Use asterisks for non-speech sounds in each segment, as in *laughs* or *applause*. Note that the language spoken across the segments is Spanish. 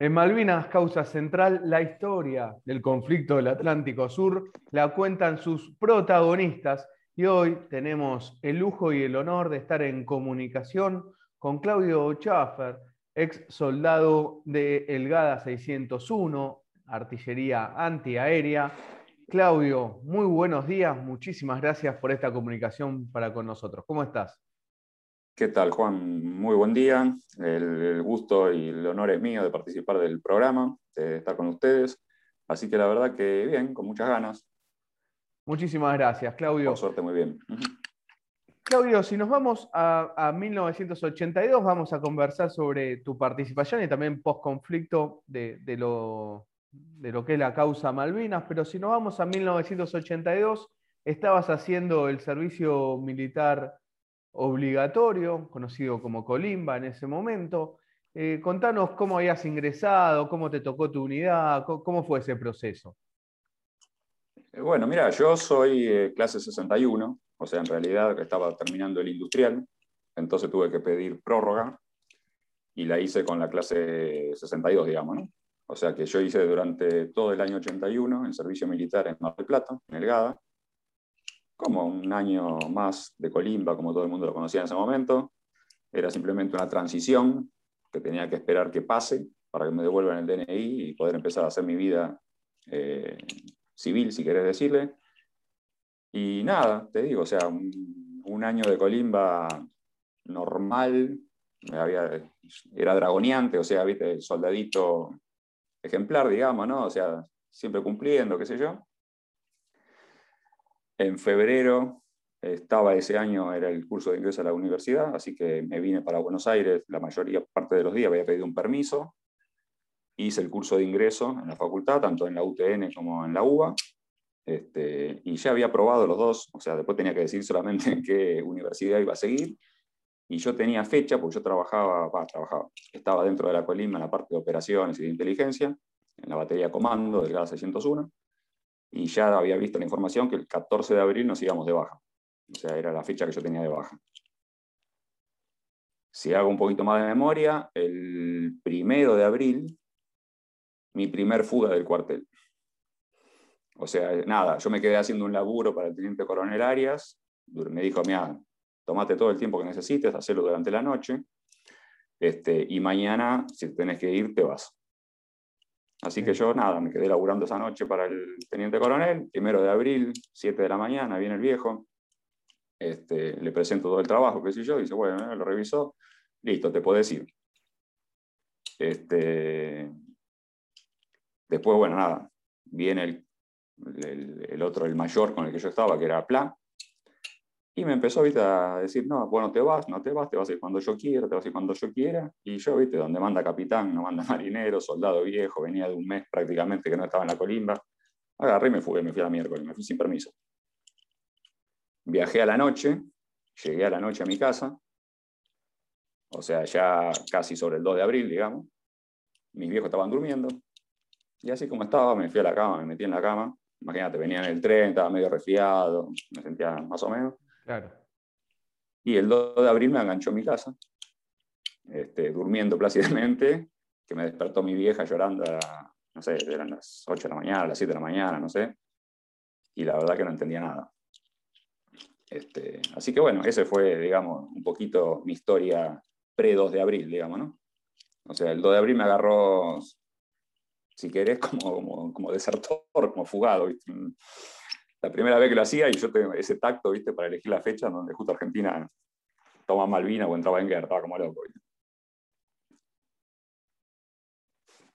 En Malvinas, causa central, la historia del conflicto del Atlántico Sur la cuentan sus protagonistas y hoy tenemos el lujo y el honor de estar en comunicación con Claudio Schaffer, ex soldado de Elgada 601, artillería antiaérea. Claudio, muy buenos días, muchísimas gracias por esta comunicación para con nosotros. ¿Cómo estás? ¿Qué tal, Juan? Muy buen día. El, gusto y el honor es mío de participar del programa, de estar con ustedes. Así que la verdad que bien, con muchas ganas. Muchísimas gracias, Claudio. Por suerte, muy bien. Claudio, si nos vamos a, 1982, vamos a conversar sobre tu participación y también post-conflicto de, lo, de lo que es la causa Malvinas, pero si nos vamos a 1982, estabas haciendo el servicio militar obligatorio, conocido como Colimba en ese momento. Eh, contanos cómo habías ingresado, cómo te tocó tu unidad, cómo, fue ese proceso. Eh, bueno, mira, yo soy eh, clase 61, o sea, en realidad estaba terminando el industrial, entonces tuve que pedir prórroga y la hice con la clase 62, digamos, ¿no? O sea que yo hice durante todo el año 81 en servicio militar en Mar del Plata, en Elgada, como un año más de Colimba, como todo el mundo lo conocía en ese momento. Era simplemente una transición que tenía que esperar que pase para que me devuelvan el DNI y poder empezar a hacer mi vida eh, civil, si querés decirle. Y nada, te digo, o sea, un, año de Colimba normal, había, era dragoneante, o sea, viste, soldadito ejemplar, digamos, ¿no? O sea, siempre cumpliendo, qué sé yo. En febrero estaba ese año, era el curso de ingreso a la universidad, así que me vine para Buenos Aires, la mayoría parte de los días había pedido un permiso, hice el curso de ingreso en la facultad, tanto en la UTN como en la UBA, este, y ya había probado los dos, o sea, después tenía que decir solamente *laughs* en qué universidad iba a seguir, y yo tenía fecha, porque yo trabajaba, trabajaba, estaba dentro de la Colima en la parte de operaciones y de inteligencia, en la batería comando del GAS 601, y ya había visto la información que el 14 de abril nos íbamos de baja. O sea, era la fecha que yo tenía de baja. Si hago un poquito más de memoria, el primero de abril, mi primer fuga del cuartel. O sea, nada, yo me quedé haciendo un laburo para el teniente coronel Arias. Me dijo, mira, tomate todo el tiempo que necesites, hacelo durante la noche. Este, y mañana, si tenés que ir, te vas. Así que yo, nada, me quedé laburando esa noche para el teniente coronel, primero de abril, 7 de la mañana, viene el viejo, este, le presento todo el trabajo, qué sé yo, dice, bueno, lo revisó, listo, te puedes ir. Este, después, bueno, nada, viene el, el, otro, el mayor con el que yo estaba, que era Pla, y me empezó a decir, no, bueno, te vas, no te vas, te vas a ir cuando yo quiera, te vas a ir cuando yo quiera. Y yo, ¿viste? donde manda capitán, no manda *laughs* marinero, soldado viejo, venía de un mes prácticamente que no estaba en la colimba. Agarré y me fui, me fui a la miércoles, me fui sin permiso. Viajé a la noche, llegué a la noche a mi casa, o sea, ya casi sobre el 2 de abril, digamos. Mis viejos estaban durmiendo. Y así como estaba, me fui a la cama, me metí en la cama. Imagínate, venía en el tren, estaba medio resfriado, me sentía más o menos y el 2 de abril me enganchó en mi casa, este, durmiendo plácidamente, que me despertó mi vieja llorando a, no sé, eran las 8 de la mañana, las 7 de la mañana, no sé. Y la verdad que no entendía nada. Este, así que bueno, ese fue, digamos, un poquito mi historia pre-2 de abril, digamos, ¿no? O sea, el 2 de abril me agarró, si querés, como, como, como desertor, como fugado, ¿viste? La primera vez que lo hacía y yo tengo ese tacto, ¿viste? Para elegir la fecha donde justo Argentina toma Malvina o entraba en guerra, estaba como loco.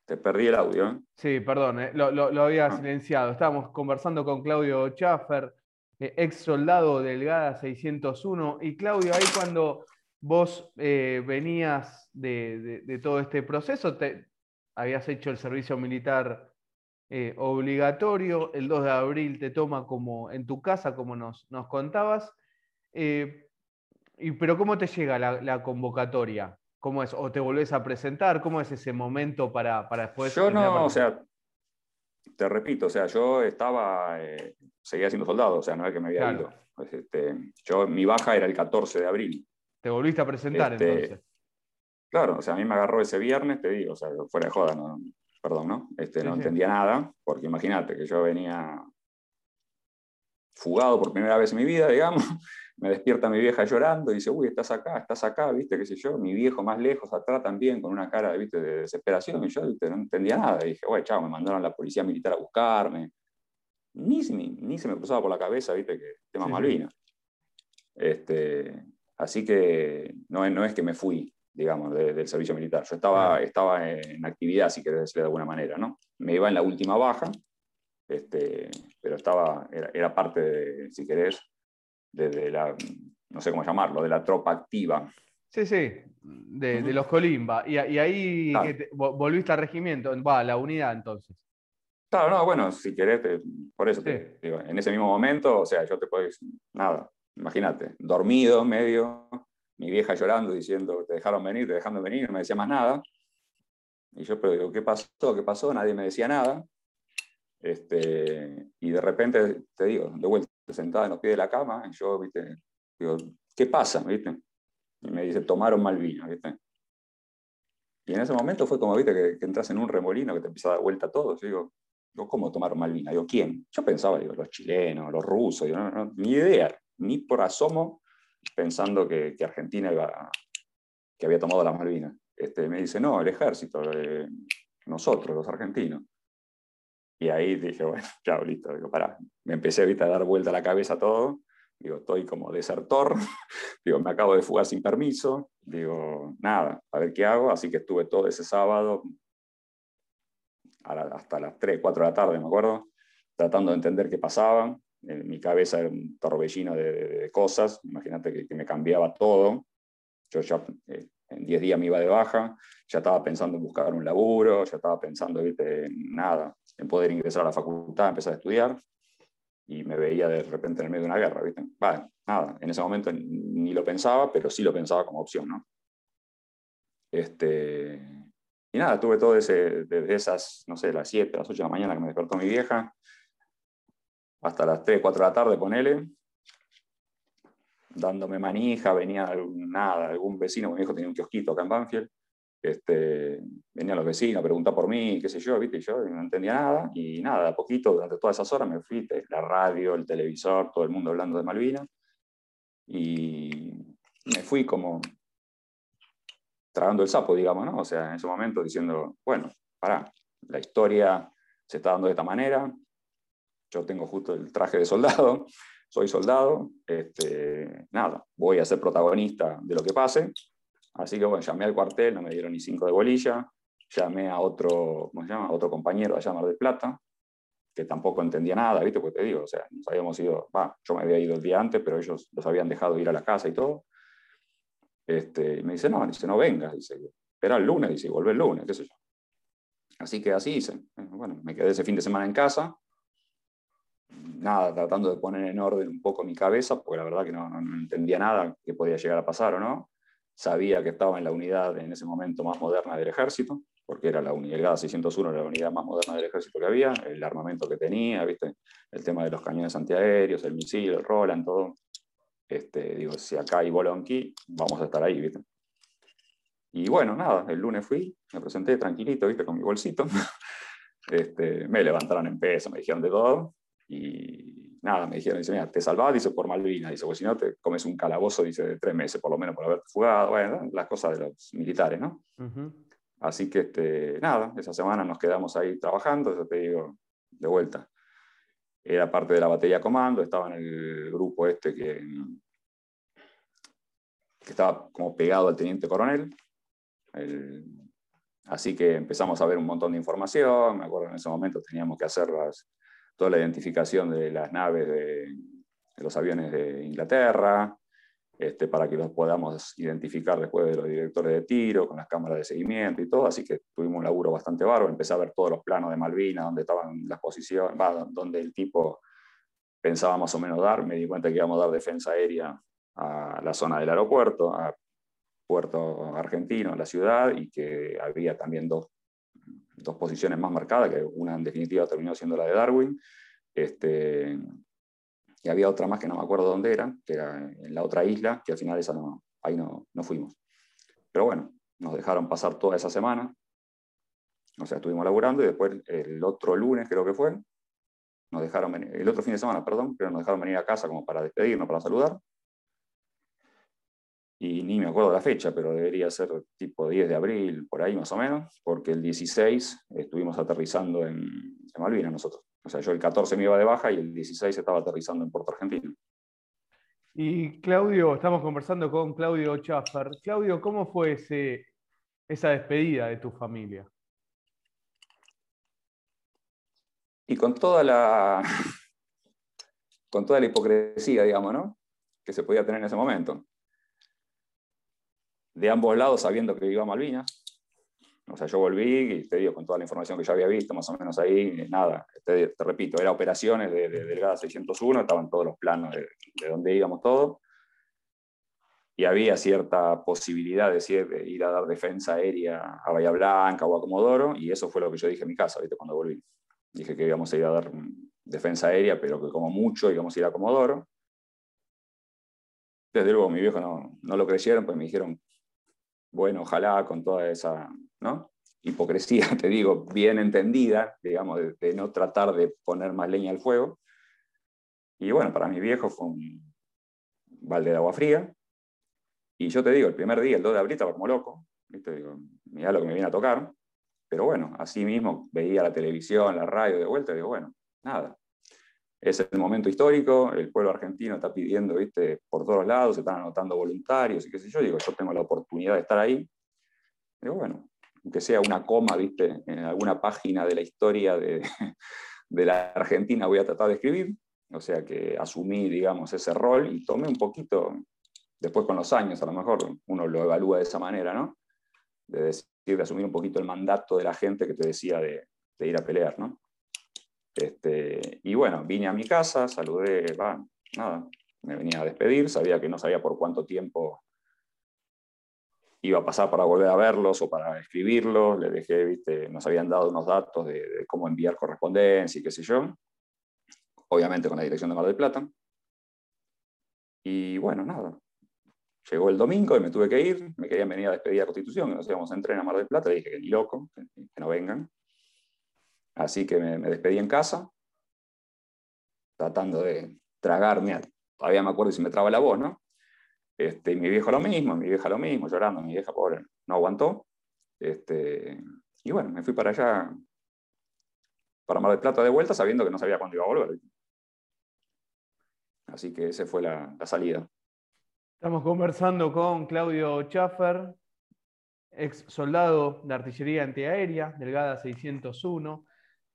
Te perdí el audio. ¿eh? Sí, perdón, eh, lo, había ah. silenciado. Estábamos conversando con Claudio Schaffer, eh, ex soldado delgada 601. Y Claudio, ahí cuando vos venías de, todo este proceso, te, habías hecho el servicio militar eh, obligatorio, el 2 de abril te toma como en tu casa, como nos, nos contabas. Eh, y, pero ¿cómo te llega la, convocatoria? ¿Cómo es? ¿O te volvés a presentar? ¿Cómo es ese momento para, para después? Yo no, o sea, te repito, o sea, yo estaba, eh, seguía siendo soldado, o sea, no es que me había ido. Pues, este, yo, mi baja era el 14 de abril. ¿Te volviste a presentar este, entonces? claro, o sea, a mí me agarró ese viernes, te digo, o sea, fuera de joda, no, perdón, ¿no? Este, no entendía nada, porque imagínate que yo venía fugado por primera vez en mi vida, digamos, *laughs* me despierta mi vieja llorando y dice, uy, estás acá, estás acá, viste, qué sé yo, mi viejo más lejos, atrás también, con una cara ¿viste? de desesperación, y yo no entendía nada, y dije, güey, chao, me mandaron a la policía militar a buscarme, ni, ni, se me cruzaba por la cabeza, viste, que tema Malvinas. Este, así que no, no es que me fui, digamos, del servicio militar, yo estaba, estaba en actividad, si querés decirlo de alguna manera, ¿no? Me iba en la última baja, este, pero estaba, era, era parte, de, si querés, de, la, no sé cómo llamarlo, de la tropa activa. Sí, sí, de, los Colimba. Y, ahí volviste al regimiento, va, a la unidad entonces. Claro, no, bueno, si querés, por eso te digo, en ese mismo momento, o sea, yo te puedo decir, nada, imagínate, dormido, medio, mi vieja llorando, diciendo, te dejaron venir, te dejaron venir, no me decía más nada. Y yo, pero digo, ¿qué pasó? ¿Qué pasó? Nadie me decía nada. Este, y de repente, te digo, de vuelta, sentada en los pies de la cama, y yo, ¿viste? digo, ¿qué pasa? ¿viste? Y me dice, tomaron Malvinas, ¿viste? Y en ese momento fue como, ¿viste? Que, que entras en un remolino que te empieza a dar vuelta a todo. Yo digo, ¿cómo tomaron Malvinas? Digo, ¿quién? Yo pensaba, digo, los chilenos, los rusos, ni idea, ni por asomo pensando que, que Argentina iba, que había tomado las Malvinas. Este, me dice, no, el ejército, nosotros, los argentinos. Y ahí dije, *laughs* bueno, claro, listo, digo, pará. Me empecé a dar vuelta a la cabeza todo. Digo, estoy como desertor. *laughs* digo, me acabo de fugar sin permiso. Digo, nada, a ver qué hago. Así que estuve todo ese sábado hasta las 3, 4 de la tarde, me acuerdo, tratando de entender qué pasaba. En mi cabeza era un torbellino de, cosas. Imagínate que, que, me cambiaba todo. Yo ya eh, en 10 días me iba de baja, ya estaba pensando en buscar un laburo, ya estaba pensando en nada, en poder ingresar a la facultad, empezar a estudiar, y me veía de repente en el medio de una guerra, ¿viste? nada, en ese momento ni lo pensaba, pero sí lo pensaba como opción, ¿no? Este, y nada, tuve todo ese, desde esas, no sé, las 7, las 8 de la mañana que me despertó mi vieja, hasta las 3, 4 de la tarde, ponele, dándome manija, venía nada, algún vecino, mi hijo tenía un kiosquito acá en Banfield, este, venían los vecinos preguntar por mí, qué sé yo, ¿viste? yo no entendía nada, y nada, a poquito, durante todas esas horas me fui, la radio, el televisor, todo el mundo hablando de Malvinas, y me fui como tragando el sapo, digamos, ¿no? O sea, en ese momento diciendo, bueno, pará, la historia se está dando de esta manera, yo tengo justo el traje de soldado, soy soldado, este, nada, voy a ser protagonista de lo que pase. Así que bueno, llamé al cuartel, no me dieron ni cinco de bolilla, llamé a otro, ¿cómo se llama? otro compañero de Mar del Plata, que tampoco entendía nada, ¿viste? Porque te digo, o sea, nos habíamos ido, va, yo me había ido el día antes, pero ellos los habían dejado ir a la casa y todo. Este, y me dice, no, dice, no vengas, dice, espera el lunes, dice, vuelve el lunes, qué sé yo. Así que así hice. Bueno, me quedé ese fin de semana en casa, nada, tratando de poner en orden un poco mi cabeza, porque la verdad que no, entendía nada que podía llegar a pasar o no. Sabía que estaba en la unidad en ese momento más moderna del ejército, porque era la unidad 601, la unidad más moderna del ejército que había, el armamento que tenía, ¿viste? el tema de los cañones antiaéreos, el misil, el Roland, todo. Este, digo, si acá hay Bolonqui, vamos a estar ahí, ¿viste? Y bueno, nada, el lunes fui, me presenté tranquilito, ¿viste? Con mi bolsito. *laughs* Este, me levantaron en peso, me dijeron de todo. Y nada, me dijeron, dice, mira, te salvás, dice, por Malvinas, dice, pues si no te comes un calabozo, dice, de tres meses por lo menos por haberte fugado, bueno, las cosas de los militares, ¿no? Así que, este, nada, esa semana nos quedamos ahí trabajando, eso te digo, de vuelta. Era parte de la batería comando, estaba en el grupo este que, que estaba como pegado al teniente coronel. así que empezamos a ver un montón de información, me acuerdo en ese momento teníamos que hacer las, toda la identificación de las naves de, los aviones de Inglaterra, este, para que los podamos identificar después de los directores de tiro, con las cámaras de seguimiento y todo, así que tuvimos un laburo bastante bárbaro, empecé a ver todos los planos de Malvinas, donde estaban las posiciones, donde el tipo pensaba más o menos dar, me di cuenta que íbamos a dar defensa aérea a la zona del aeropuerto, a Puerto Argentino, a la ciudad, y que había también dos dos posiciones más marcadas, que una en definitiva terminó siendo la de Darwin. Este, y había otra más que no me acuerdo dónde era, que era en la otra isla, que al final esa no, ahí no, no fuimos. Pero bueno, nos dejaron pasar toda esa semana, o sea, estuvimos laburando y después el otro lunes creo que fue, nos dejaron venir, el otro fin de semana, perdón, pero nos dejaron venir a casa como para despedirnos, para saludar. Y ni me acuerdo la fecha, pero debería ser tipo 10 de abril, por ahí más o menos, porque el 16 estuvimos aterrizando en, en Malvinas nosotros. O sea, yo el 14 me iba de baja y el 16 estaba aterrizando en Puerto Argentino. Y Claudio, estamos conversando con Claudio Chaffer. Claudio, ¿cómo fue ese, esa despedida de tu familia? Y con toda la *laughs* con toda la hipocresía, digamos, ¿no? Que se podía tener en ese momento. De ambos lados, sabiendo que iba a Malvinas, o sea, yo volví y te digo, con toda la información que ya había visto, más o menos ahí, nada, te, repito, era operaciones de, de, Delgada 601, estaban todos los planos de, de dónde íbamos todo, y había cierta posibilidad de, ir a dar defensa aérea a Bahía Blanca o a Comodoro, y eso fue lo que yo dije en mi casa, ¿viste? cuando volví. Dije que íbamos a ir a dar defensa aérea, pero que como mucho íbamos a ir a Comodoro. Desde luego mi viejo no, no lo creyeron, pues me dijeron, bueno, ojalá con toda esa ¿no? hipocresía, *laughs* te digo, bien entendida, digamos, de, no tratar de poner más leña al fuego. Y bueno, para mi viejo fue un balde de agua fría. Y yo te digo, el primer día, el 2 de abril, estaba como loco. ¿viste? Digo, mirá lo que me viene a tocar. Pero bueno, así mismo veía la televisión, la radio de vuelta, y digo, bueno, nada. Es el momento histórico, el pueblo argentino está pidiendo, viste, por todos lados, se están anotando voluntarios y qué sé yo. Digo, yo tengo la oportunidad de estar ahí. Digo, bueno, aunque sea una coma, viste, en alguna página de la historia de, *laughs* de la Argentina voy a tratar de escribir. O sea que asumí, digamos, ese rol y tomé un poquito, después con los años, a lo mejor uno lo evalúa de esa manera, ¿no? De decir, de asumir un poquito el mandato de la gente que te decía de, de ir a pelear, ¿no? Este, y bueno, vine a mi casa, saludé, nada, me venía a despedir, sabía que no sabía por cuánto tiempo iba a pasar para volver a verlos o para escribirlos, le dejé, viste, nos habían dado unos datos de, cómo enviar correspondencia y qué sé yo, obviamente con la dirección de Mar del Plata. Y bueno, nada, llegó el domingo y me tuve que ir, me querían venir a despedir a Constitución, que nos íbamos a entrenar a Mar del Plata, le dije que ni loco, que, no vengan. Así que me, despedí en casa, tratando de tragarme, todavía me acuerdo si me traba la voz, ¿no? Este, y mi viejo lo mismo, mi vieja lo mismo, llorando, mi vieja pobre no aguantó. Este, y bueno, me fui para allá, para Mar del Plata de vuelta, sabiendo que no sabía cuándo iba a volver. Así que esa fue la, la salida. Estamos conversando con Claudio Schaffer, ex soldado de artillería antiaérea, Delgada 601.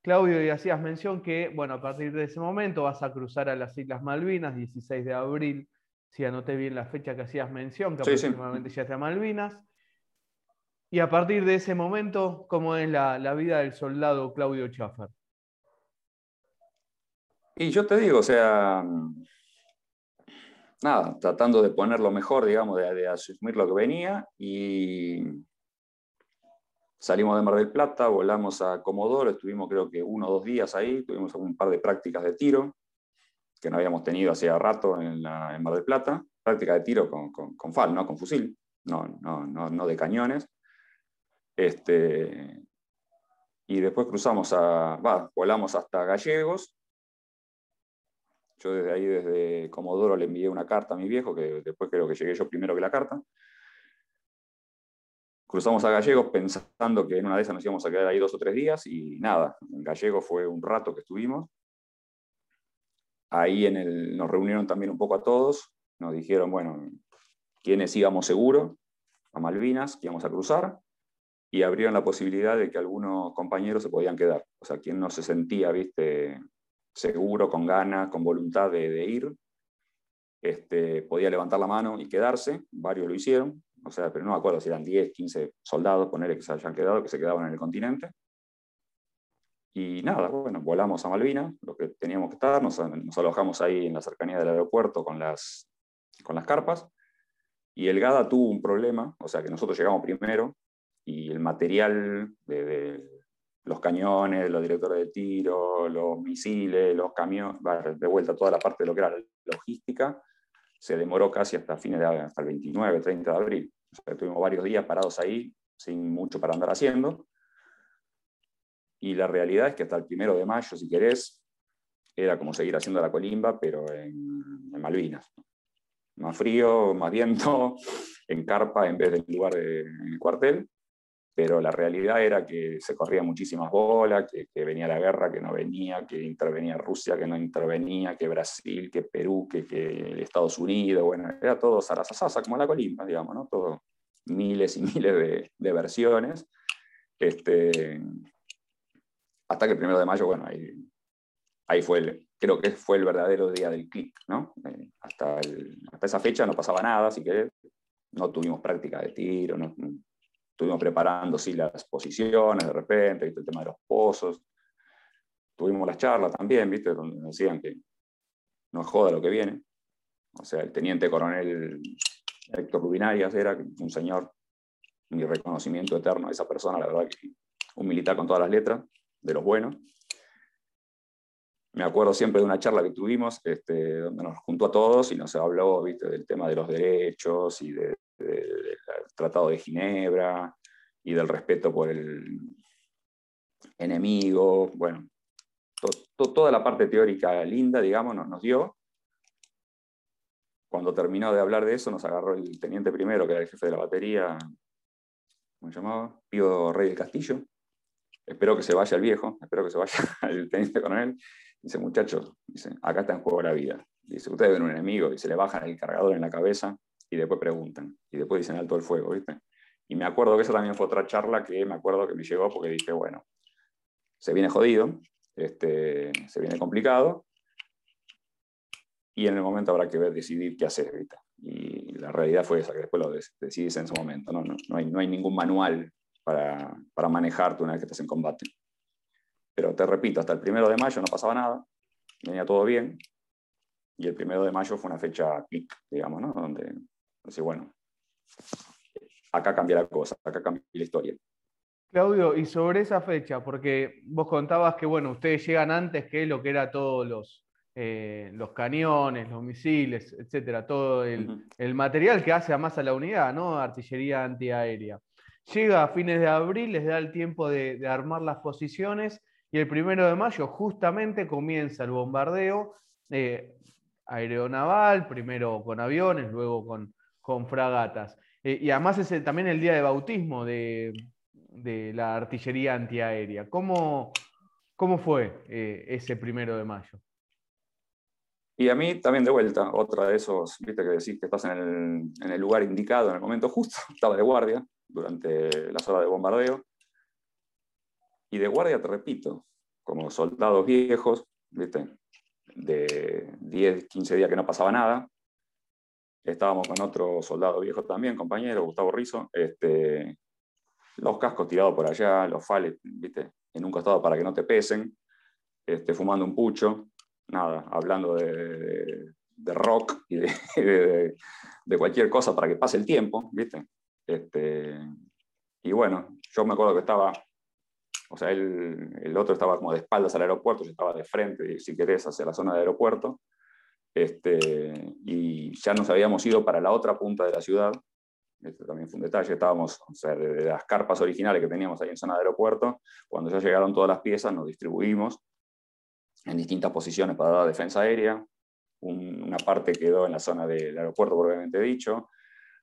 Claudio, y hacías mención que, bueno, a partir de ese momento vas a cruzar a las Islas Malvinas, 16 de abril si anoté bien la fecha que hacías mención, que aproximadamente ya está Malvinas. Y a partir de ese momento, ¿cómo es la, vida del soldado Claudio Schaffer? Y yo te digo, o sea, nada, tratando de poner lo mejor, digamos, de, asumir lo que venía y salimos de Mar del Plata, volamos a Comodoro, estuvimos creo que uno o dos días ahí, tuvimos un par de prácticas de tiro, que no habíamos tenido hacía rato en, la, Mar del Plata, práctica de tiro con, con, FAL, ¿no? con fusil, no, no, no, no de cañones. Este, y después cruzamos a, va, volamos hasta Gallegos. Yo desde ahí, desde Comodoro, le envié una carta a mi viejo, que después creo que llegué yo primero que la carta. Cruzamos a Gallegos pensando que en una de esas nos íbamos a quedar ahí dos o tres días y nada, en Gallegos fue un rato que estuvimos. Ahí en el, nos reunieron también un poco a todos, nos dijeron, bueno, quiénes íbamos seguro a Malvinas, que íbamos a cruzar, y abrieron la posibilidad de que algunos compañeros se podían quedar. O sea, quien no se sentía, viste, seguro, con ganas, con voluntad de, ir, este, podía levantar la mano y quedarse, varios lo hicieron, o sea, pero no me acuerdo si eran 10, 15 soldados, ponerle que se hayan quedado, que se quedaban en el continente. Y nada, bueno, volamos a Malvinas, lo que teníamos que estar, nos, alojamos ahí en la cercanía del aeropuerto con las, con las carpas. Y el GADA tuvo un problema, o sea que nosotros llegamos primero y el material de, los cañones, los directores de tiro, los misiles, los camiones, de vuelta toda la parte de lo que era la logística, se demoró casi hasta fines de hasta el 29, 30 de abril. O sea, tuvimos varios días parados ahí sin mucho para andar haciendo. Y la realidad es que hasta el primero de mayo, si querés, era como seguir haciendo la colimba, pero en, Malvinas. Más frío, más viento, *laughs* en carpa en vez del lugar del cuartel pero la realidad era que se corría muchísimas bolas, que, venía la guerra, que no venía, que intervenía Rusia, que no intervenía, que Brasil, que Perú, que, que Estados Unidos, bueno, era todo zarasasasa, como la colimba, digamos, ¿no? Todo miles y *laughs* miles de, de versiones. Este, hasta que el primero de mayo, bueno, ahí, ahí fue el, creo que fue el verdadero día del clic, ¿no? Eh, hasta, hasta esa fecha no pasaba nada, así que no tuvimos práctica de tiro, no, estuvimos preparando sí, las posiciones de repente, el tema de los pozos. Tuvimos las charlas también, ¿viste? donde decían que no joda lo que viene. O sea, el teniente coronel Héctor Rubinarias era un señor, mi reconocimiento eterno a esa persona, la verdad que un militar con todas las letras, de los buenos. Me acuerdo siempre de una charla que tuvimos, este, donde nos juntó a todos y nos habló ¿viste? del tema de los derechos y de, del Tratado de Ginebra y del respeto por el enemigo. Bueno, toda la parte teórica linda, digamos, nos, nos dio. Cuando terminó de hablar de eso, nos agarró el teniente primero, que era el jefe de la batería, ¿cómo se llamaba? Pío Rey del Castillo. Espero que se vaya el viejo, espero que se vaya *laughs* el teniente coronel. Dice, muchachos, dice, acá está en juego la vida. Dice, ustedes ven un enemigo y se le bajan el cargador en la cabeza y después preguntan, y después dicen alto el fuego, ¿viste? Y me acuerdo que esa también fue otra charla que me acuerdo que me llegó porque dije, bueno, se viene jodido, este, se viene complicado, y en el momento habrá que ver, decidir qué hacer, ¿viste? Y la realidad fue esa, que después lo decidís en su momento, ¿no? No, no, hay, no hay ningún manual para, para manejarte una vez que estás en combate. Pero te repito, hasta el primero de mayo no pasaba nada, venía todo bien, y el primero de mayo fue una fecha clic, digamos, ¿no? Donde Así bueno, acá cambia la cosa, acá cambia la historia. Claudio, y sobre esa fecha, porque vos contabas que, bueno, ustedes llegan antes que lo que era todos los, eh, los cañones, los misiles, etcétera, todo el, material que hace a más a la unidad, ¿no? Artillería antiaérea. Llega a fines de abril, les da el tiempo de, armar las posiciones y el primero de mayo justamente comienza el bombardeo eh, aeronaval, primero con aviones, luego con, fragatas. Eh, y además es también el día de bautismo de, la artillería antiaérea. ¿Cómo, cómo fue eh, ese primero de mayo? Y a mí también de vuelta, otra de esos, viste que decís que estás en el, lugar indicado, en el momento *laughs* justo, estaba de guardia durante las horas de bombardeo. Y de guardia, te repito, como soldados viejos, viste, de 10, 15 días que no pasaba nada, Estábamos con otro soldado viejo también, compañero, Gustavo Rizo. Este, los cascos tirados por allá, los fales, ¿viste? en un costado para que no te pesen, este, fumando un pucho, nada, hablando de, rock y *laughs* de, cualquier cosa para que pase el tiempo, ¿viste? Este, y bueno, yo me acuerdo que estaba, o sea, el, el, otro estaba como de espaldas al aeropuerto, yo estaba de frente, si querés, hacia la zona del aeropuerto, este, y ya nos habíamos ido para la otra punta de la ciudad. Este también fue un detalle. Estábamos, o sea, de, las carpas originales que teníamos ahí en zona de aeropuerto, cuando ya llegaron todas las piezas, nos distribuimos en distintas posiciones para dar defensa aérea. una parte quedó en la zona del aeropuerto, probablemente dicho.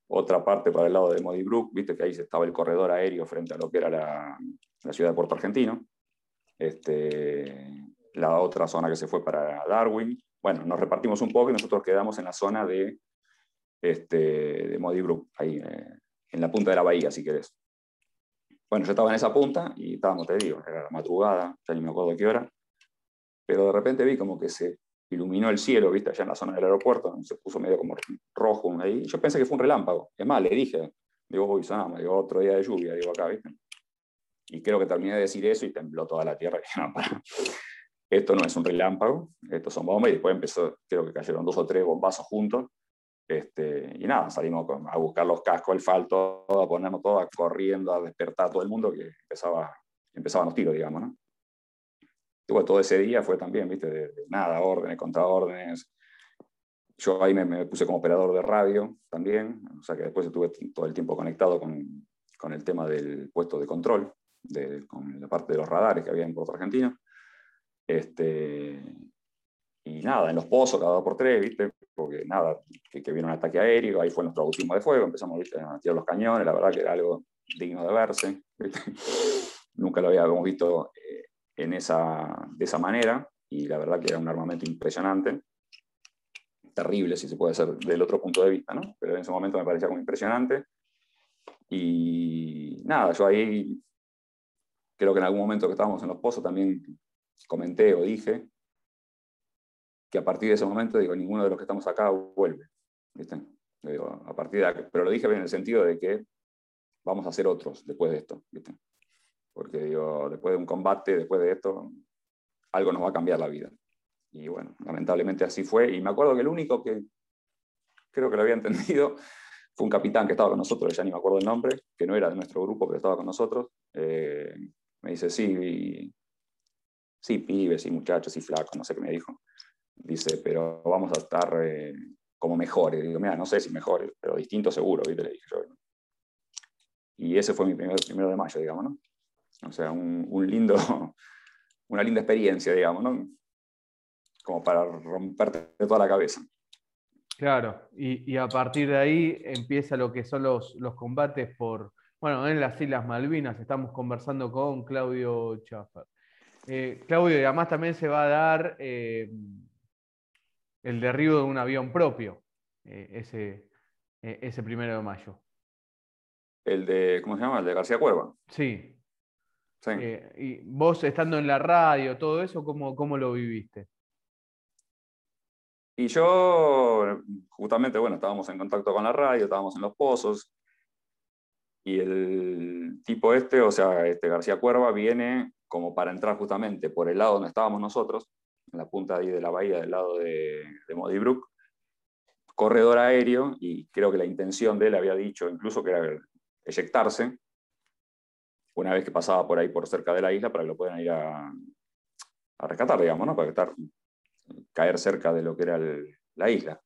Otra parte para el lado de Modi Brook, viste que ahí estaba el corredor aéreo frente a lo que era la, la ciudad de Puerto Argentino. Este, la otra zona que se fue para Darwin, bueno, nos repartimos un poco y nosotros quedamos en la zona de, este, de Modi Brook, ahí eh, en la punta de la bahía, si querés. Bueno, yo estaba en esa punta y estábamos, te digo, era la madrugada, ya ni me acuerdo qué hora, pero de repente vi como que se iluminó el cielo, viste, allá en la zona del aeropuerto, se puso medio como rojo ahí. Yo pensé que fue un relámpago. Es más, le dije, digo, uy, sonamos, digo, otro día de lluvia, digo, acá, viste. Y creo que terminé de decir eso y tembló toda la tierra. *laughs* Y no, para esto no es un relámpago, estos son bombas, y después empezó, creo que cayeron dos o tres bombazos juntos, este, y nada, salimos a buscar los cascos, el falto, a ponernos todo, corriendo, a despertar a todo el mundo, que empezaba, empezaban los tiros, digamos, ¿no? Y todo ese día fue también, viste, de, nada, órdenes, contraórdenes. Yo ahí me, puse como operador de radio también, o sea que después estuve todo el tiempo conectado con, con el tema del puesto de control, de, con la parte de los radares que había en Puerto Argentino. Este, y nada, en los pozos, cada dos por tres, ¿viste? Porque nada, que, que vino un ataque aéreo, ahí fue nuestro bautismo de fuego, empezamos ¿viste? a tirar los cañones, la verdad que era algo digno de verse, *laughs* Nunca lo habíamos visto eh, en esa, de esa manera, y la verdad que era un armamento impresionante, terrible si se puede hacer del otro punto de vista, ¿no? Pero en ese momento me parecía como impresionante. Y nada, yo ahí creo que en algún momento que estábamos en los pozos también comenté o dije que a partir de ese momento, digo, ninguno de los que estamos acá vuelve. ¿viste? Digo, a partir de, pero lo dije en el sentido de que vamos a hacer otros después de esto. ¿viste? Porque digo, después de un combate, después de esto, algo nos va a cambiar la vida. Y bueno, lamentablemente así fue. Y me acuerdo que el único que creo que lo había entendido fue un capitán que estaba con nosotros, ya ni me acuerdo el nombre, que no era de nuestro grupo, pero estaba con nosotros. Eh, me dice, sí, sí, pibes, sí, muchachos, sí, flacos, no sé qué me dijo. Dice, pero vamos a estar eh, como mejores. Digo, mira, no sé si mejores, pero distintos seguro, ¿viste? Le dije yo. Y ese fue mi primer, primero de mayo, digamos, ¿no? O sea, un, un lindo, *laughs* una linda experiencia, digamos, ¿no? Como para romperte toda la cabeza. Claro, y, y, a partir de ahí empieza lo que son los, los combates por, bueno, en las Islas Malvinas. Estamos conversando con Claudio Chaffer. Eh, Claudio, y además también se va a dar eh, el derribo de un avión propio, eh, ese, ese primero de mayo. El de, ¿cómo se llama? El de García Cuerva. Sí. Sí. Eh, y vos estando en la radio, todo eso, ¿cómo, cómo lo viviste? Y yo, justamente, bueno, estábamos en contacto con la radio, estábamos en los pozos, y el tipo este, o sea, este García Cuerva, viene como para entrar justamente por el lado donde estábamos nosotros, en la punta ahí de la bahía, del lado de, de Modibrook, corredor aéreo, y creo que la intención de él había dicho incluso que era eyectarse, una vez que pasaba por ahí, por cerca de la isla, para que lo puedan ir a, rescatar, digamos, ¿no? para estar, caer cerca de lo que era la isla.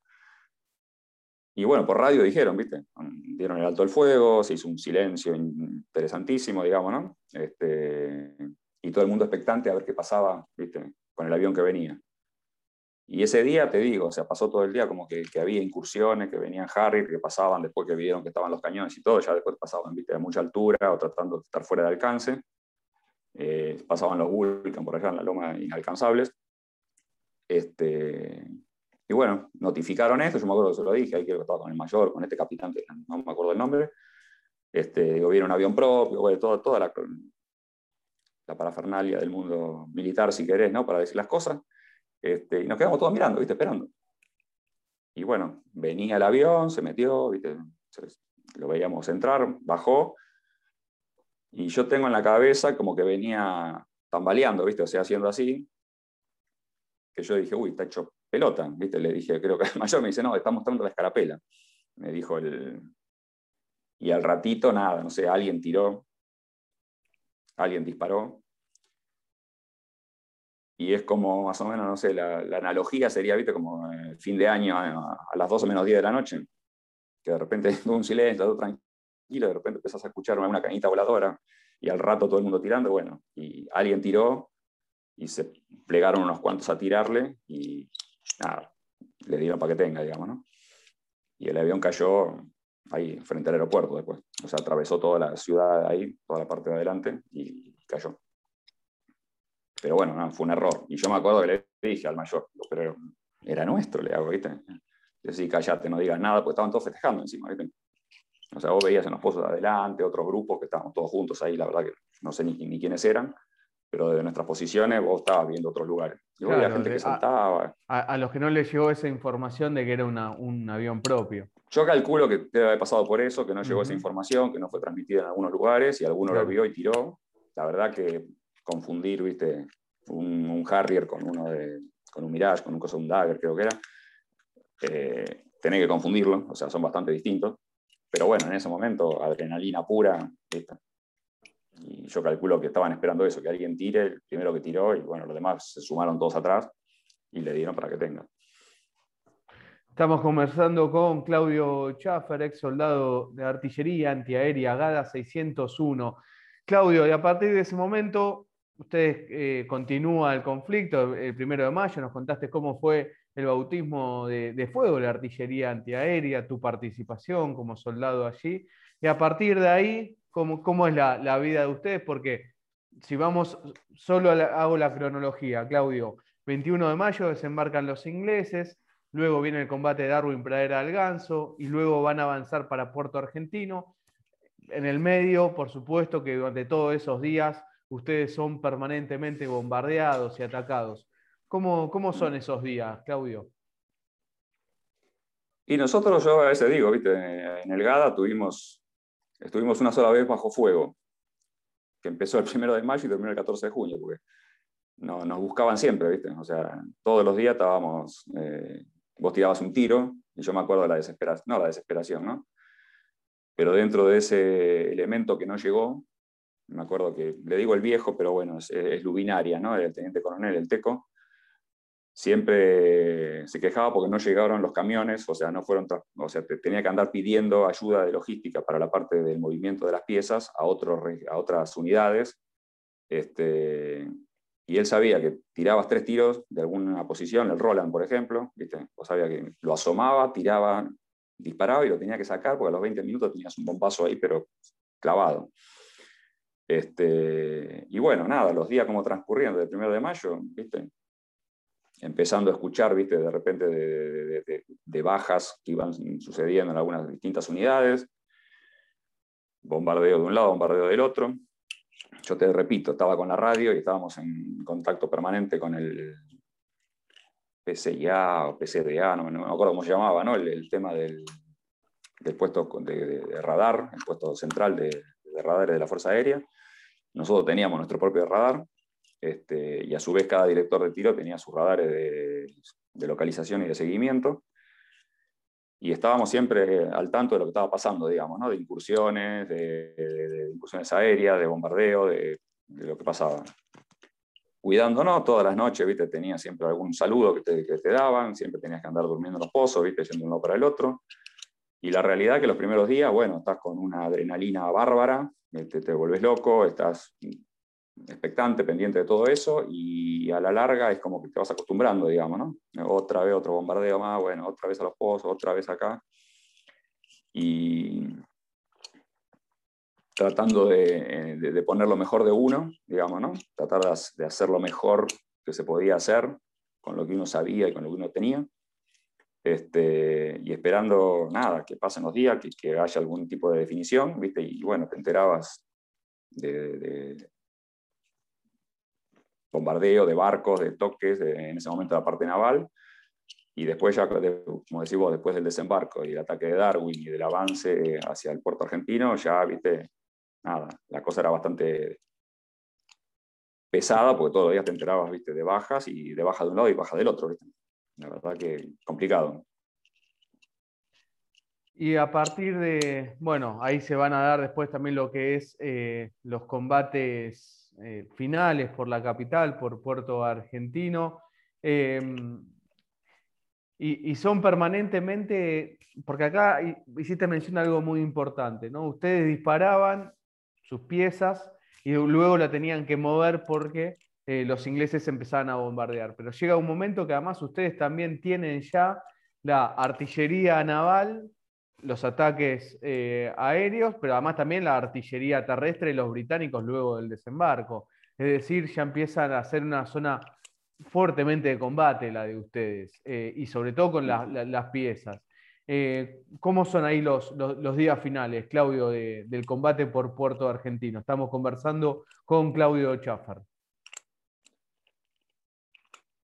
Y bueno, por radio dijeron, ¿viste? Dieron el alto el fuego, se hizo un silencio interesantísimo, digamos, ¿no? Este, y todo el mundo expectante a ver qué pasaba, ¿viste? con el avión que venía. Y ese día, te digo, o sea, pasó todo el día como que, que había incursiones, que venían Harry, que pasaban después que vieron que estaban los cañones y todo, ya después pasaban ¿viste? a mucha altura o tratando de estar fuera de alcance. Eh, pasaban los Vulcan por allá en la loma inalcanzables. Este, y bueno, notificaron esto, yo me acuerdo que se lo dije, ahí que estaba con el mayor, con este capitán, que no me acuerdo el nombre. Este, digo, viene un avión propio, bueno, toda, toda la, la parafernalia del mundo militar, si querés, ¿no? Para decir las cosas. Este, y nos quedamos todos mirando, ¿viste? Esperando. Y bueno, venía el avión, se metió. Lo veíamos entrar, bajó. Y yo tengo en la cabeza como que venía tambaleando, ¿viste? O sea, haciendo así. Que yo dije, uy, está hecho pelota, ¿viste? Le dije, creo que el mayor me dice, no, está mostrando la escarapela. Me dijo el. Y al ratito, nada, no sé, alguien tiró alguien disparó. Y es como, más o menos, no sé, la, la analogía sería, viste, como el fin de año a, a, las 12 menos 10 de la noche, que de repente *laughs* un silencio, todo tranquilo, de repente empezás a escuchar una cañita voladora y al rato todo el mundo tirando, bueno, y alguien tiró y se plegaron unos cuantos a tirarle y nada, le dieron para que tenga, digamos, ¿no? Y el avión cayó ahí frente al aeropuerto después. O sea, atravesó toda la ciudad ahí, toda la parte de adelante y cayó. Pero bueno, no, fue un error. Y yo me acuerdo que le dije al mayor, pero era nuestro, le hago, ¿viste? Yo sí, callate, no digas nada, porque estaban todos festejando encima, ¿viste? O sea, vos veías en los pozos de adelante, otros grupos que estábamos todos juntos ahí, la verdad que no sé ni, ni quiénes eran, pero de nuestras posiciones vos estabas viendo otros lugares. Y claro, había gente que saltaba. A, a, los que no les llegó esa información de que era una, un avión propio. Yo calculo que debe haber pasado por eso, que no llegó uh -huh. esa información, que no fue transmitida en algunos lugares y alguno claro. lo vio y tiró. La verdad que confundir, viste, un, Harrier con uno de, con un Mirage, con un cosa un Dagger, creo que era, eh, que confundirlo, o sea, son bastante distintos. Pero bueno, en ese momento, adrenalina pura. Y yo calculo que estaban esperando eso, que alguien tire, el primero que tiró, y bueno, los demás se sumaron todos atrás y le dieron para que tenga. Estamos conversando con Claudio Schaffer, ex soldado de artillería antiaérea GADA 601. Claudio, y a partir de ese momento, ustedes eh, continúa el conflicto, el primero de mayo, nos contaste cómo fue el bautismo de, fuego la artillería antiaérea, tu participación como soldado allí, y a partir de ahí, cómo, cómo es la, la vida de ustedes, porque si vamos, solo hago la cronología, Claudio, 21 de mayo desembarcan los ingleses, luego viene el combate de Darwin Pradera al Ganso y luego van a avanzar para Puerto Argentino. En el medio, por supuesto que durante todos esos días ustedes son permanentemente bombardeados y atacados. ¿Cómo, cómo son esos días, Claudio? Y nosotros, yo a veces digo, ¿viste? en el GADA tuvimos, estuvimos una sola vez bajo fuego, que empezó el primero de mayo y terminó el 14 de junio, porque no, nos buscaban siempre, ¿viste? O sea, todos los días estábamos, eh, vos tirabas un tiro, y yo me acuerdo de la desesperación, no la desesperación, ¿no? Pero dentro de ese elemento que no llegó, me acuerdo que, le digo el viejo, pero bueno, es, es Lubinaria, ¿no? El teniente coronel, el Teco, siempre se quejaba porque no llegaron los camiones, o sea, no fueron, o sea, tenía que andar pidiendo ayuda de logística para la parte del movimiento de las piezas a, otros, a otras unidades. Este, y él sabía que tirabas tres tiros de alguna posición, el Roland, por ejemplo, ¿viste? o sabía que lo asomaba, tiraba, disparaba y lo tenía que sacar porque a los 20 minutos tenías un bombazo ahí, pero clavado. Este, y bueno, nada, los días como transcurrían desde el primero de mayo, ¿viste? empezando a escuchar, ¿viste? de repente de, de, bajas que iban sucediendo en algunas distintas unidades, bombardeo de un lado, bombardeo del otro, yo te repito, estaba con la radio y estábamos en contacto permanente con el PCIA o PCDA, no, me acuerdo cómo se llamaba, ¿no? el, tema del, puesto de, radar, el puesto central de, de radares de la Fuerza Aérea. Nosotros teníamos nuestro propio radar este, y a su vez cada director de tiro tenía sus radares de, localización y de seguimiento y estábamos siempre al tanto de lo que estaba pasando, digamos, ¿no? de incursiones, de, incursiones aéreas, de bombardeo, de, lo que pasaba. Cuidándonos todas las noches, ¿viste? tenía siempre algún saludo que te, que te, daban, siempre tenías que andar durmiendo en los pozos, ¿viste? yendo de uno para el otro. Y la realidad es que los primeros días, bueno, estás con una adrenalina bárbara, te, te volvés loco, estás expectante, pendiente de todo eso, y a la larga es como que te vas acostumbrando, digamos, ¿no? Otra vez otro bombardeo más, bueno, otra vez a los pozos, otra vez acá. Y tratando de, de, poner lo mejor de uno, digamos, ¿no? Tratar de, hacer lo mejor que se podía hacer con lo que uno sabía y con lo que uno tenía. Este, y esperando, nada, que pasen los días, que, que haya algún tipo de definición, ¿viste? Y bueno, te enterabas de, bombardeo de barcos, de toques, en ese momento la parte naval, y después ya, como decimos, después del desembarco y el ataque de Darwin y del avance hacia el puerto argentino, ya, viste, nada, la cosa era bastante pesada porque todos los días te enterabas, viste, de bajas y de baja de un lado y baja del otro, viste. La verdad que complicado. Y a partir de, bueno, ahí se van a dar después también lo que es eh, los combates eh, finales por la capital, por Puerto Argentino. Em, y, son permanentemente, porque acá hiciste mención algo muy importante, ¿no? Ustedes disparaban sus piezas y luego la tenían que mover porque eh, los ingleses empezaban a bombardear. Pero llega un momento que además ustedes también tienen ya la artillería naval los ataques eh, aéreos, pero además también la artillería terrestre y los británicos luego del desembarco. Es decir, ya empiezan a ser una zona fuertemente de combate la de ustedes, eh, y sobre todo con las piezas. Eh, ¿Cómo son ahí los, los, días finales, Claudio, del combate por Puerto Argentino? Estamos conversando con Claudio Chaffer.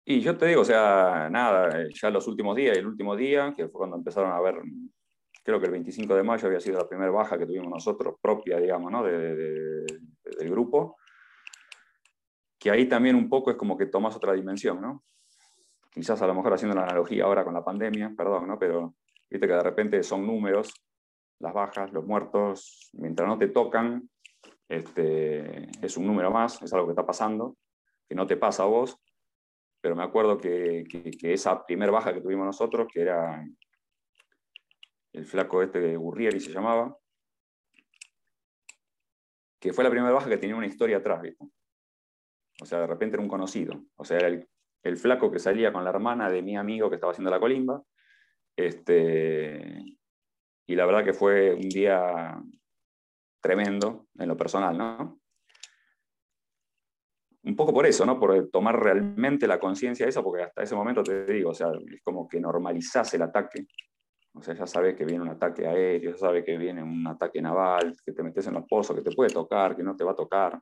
Y yo te digo, o sea, nada, ya los últimos días, el último día, que fue cuando empezaron a ver creo que el 25 de mayo había sido la primera baja que tuvimos nosotros, propia, digamos, ¿no? de, del grupo, que ahí también un poco es como que tomas otra dimensión, ¿no? Quizás a lo mejor haciendo la analogía ahora con la pandemia, perdón, ¿no? Pero viste que de repente son números, las bajas, los muertos, mientras no te tocan, este, es un número más, es algo que está pasando, que no te pasa a vos, pero me acuerdo que, esa primer baja que tuvimos nosotros, que era el flaco este de Gurrieri se llamaba, que fue la primera baja que tenía una historia atrás. O sea, de repente era un conocido. O sea, era el, el flaco que salía con la hermana de mi amigo que estaba haciendo la colimba. Este, y la verdad que fue un día tremendo en lo personal, ¿no? Un poco por eso, ¿no? Por tomar realmente la conciencia de eso, porque hasta ese momento te digo, o sea, es como que normalizás el ataque. O sea, ya sabes que viene un ataque aéreo, ya sabes que viene un ataque naval, que te metes en los pozos, que te puede tocar, que no te va a tocar,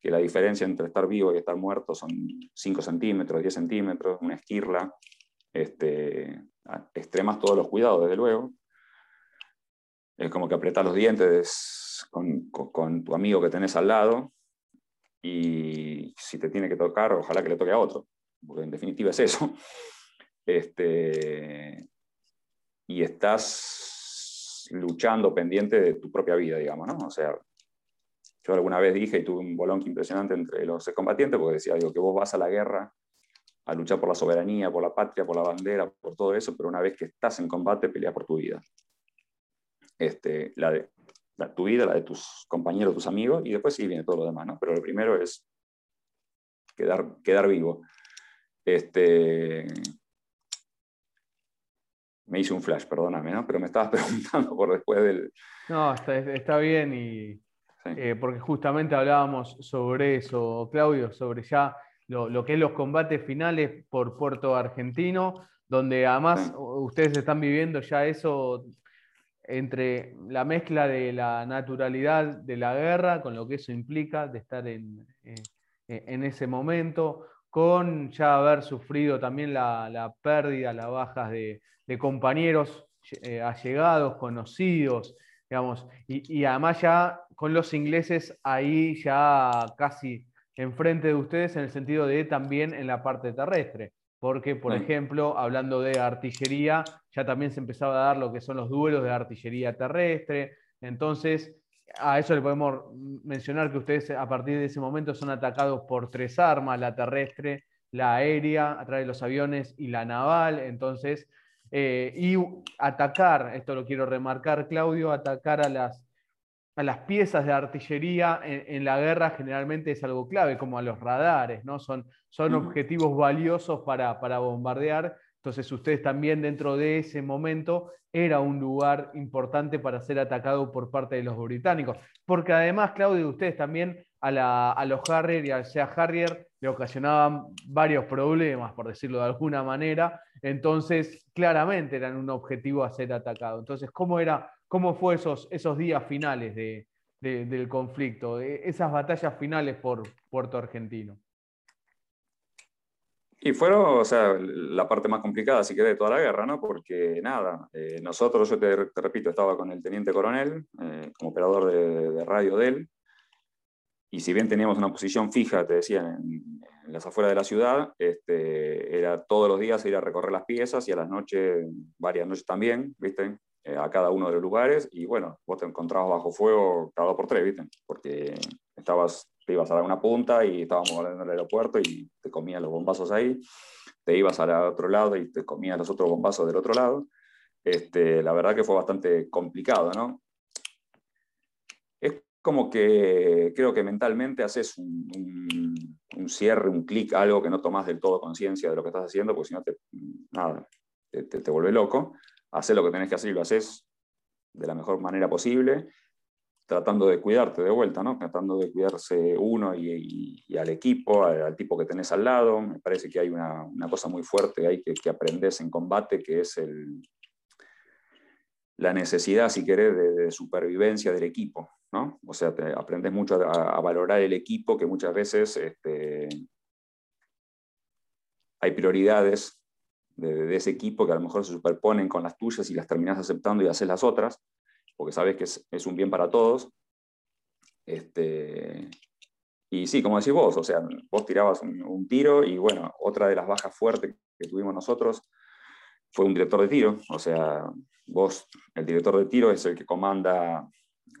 que la diferencia entre estar vivo y estar muerto son 5 centímetros, 10 centímetros, una esquirla. Este, extremas todos los cuidados, desde luego. Es como que apretar los dientes con, con, tu amigo que tenés al lado y si te tiene que tocar, ojalá que le toque a otro, porque en definitiva es eso. *laughs* Este, y estás luchando pendiente de tu propia vida, digamos, ¿no? O sea, yo alguna vez dije y tuve un bolón impresionante entre los combatientes porque decía, digo, que vos vas a la guerra a luchar por la soberanía, por la patria, por la bandera, por todo eso, pero una vez que estás en combate, pelea por tu vida. Este, la de tu vida, la de tus compañeros, tus amigos, y después sí viene todo lo demás, ¿no? Pero lo primero es quedar, quedar vivo. Este, me hice un flash, perdóname, ¿no? Pero me estabas *laughs* preguntando por después del... No, está, bien y... Eh, porque justamente hablábamos sobre eso, Claudio, sobre ya lo, que es los combates finales por Puerto Argentino, donde además ustedes están viviendo ya eso entre la mezcla de la naturalidad de la guerra, con lo que eso implica de estar en, eh, en ese momento, con ya haber sufrido también la, pérdida, las bajas de, compañeros eh, allegados, conocidos, digamos, y, y, además ya con los ingleses ahí ya casi enfrente de ustedes en el sentido de también en la parte terrestre. Porque, por ejemplo, hablando de artillería, ya también se empezaba a dar lo que son los duelos de artillería terrestre. Entonces, a eso le podemos mencionar que ustedes a partir de ese momento son atacados por tres armas, la terrestre, la aérea, a través de los aviones y la naval. Entonces, eh, y atacar, esto lo quiero remarcar, Claudio, atacar a las a las piezas de artillería en, la guerra generalmente es algo clave, como a los radares, ¿no? Son, son objetivos valiosos para, para, bombardear. Entonces ustedes también dentro de ese momento era un lugar importante para ser atacado por parte de los británicos. Porque además, Claudio, ustedes también a, a los Harrier y al Sea Harrier le ocasionaban varios problemas, por decirlo de alguna manera. Entonces, claramente eran un objetivo a ser atacado. Entonces, ¿cómo era ¿Cómo fue esos, esos días finales del conflicto, esas batallas finales por Puerto Argentino? Y fueron, o sea, la parte más complicada, si que de toda la guerra, ¿no? Porque nada, eh, nosotros, yo te, repito, estaba con el teniente coronel, eh, como operador de, radio de él, y si bien teníamos una posición fija, te decía, en, las afueras de la ciudad, este, era todos los días ir a recorrer las piezas y a las noches, varias noches también, ¿viste? Eh, a cada uno de los lugares y bueno, vos te encontrabas bajo fuego cada dos por tres, ¿viste? Porque estabas, te ibas a dar una punta y estábamos en el aeropuerto y te comías los bombazos ahí, te ibas al otro lado y te comías los otros bombazos del otro lado. Este, la verdad que fue bastante complicado, ¿no? Es como que creo que mentalmente haces un, un, cierre, un clic, algo que no tomas del todo conciencia de lo que estás haciendo, porque si no te, nada, te, te, te vuelve loco hacer lo que tenés que hacer y lo haces de la mejor manera posible, tratando de cuidarte de vuelta, ¿no? tratando de cuidarse uno y, al equipo, al, tipo que tenés al lado. Me parece que hay una, cosa muy fuerte ahí que, aprendes en combate, que es la necesidad, si querés, de, supervivencia del equipo. ¿no? O sea, aprendes mucho a, valorar el equipo, que muchas veces este, hay prioridades de, ese equipo que a lo mejor se superponen con las tuyas y las terminas aceptando y haces las otras, porque sabes que es, un bien para todos. Este, y sí, como decís vos, o sea, vos tirabas un, tiro y bueno, otra de las bajas fuertes que tuvimos nosotros fue un director de tiro, o sea, vos, el director de tiro es el que comanda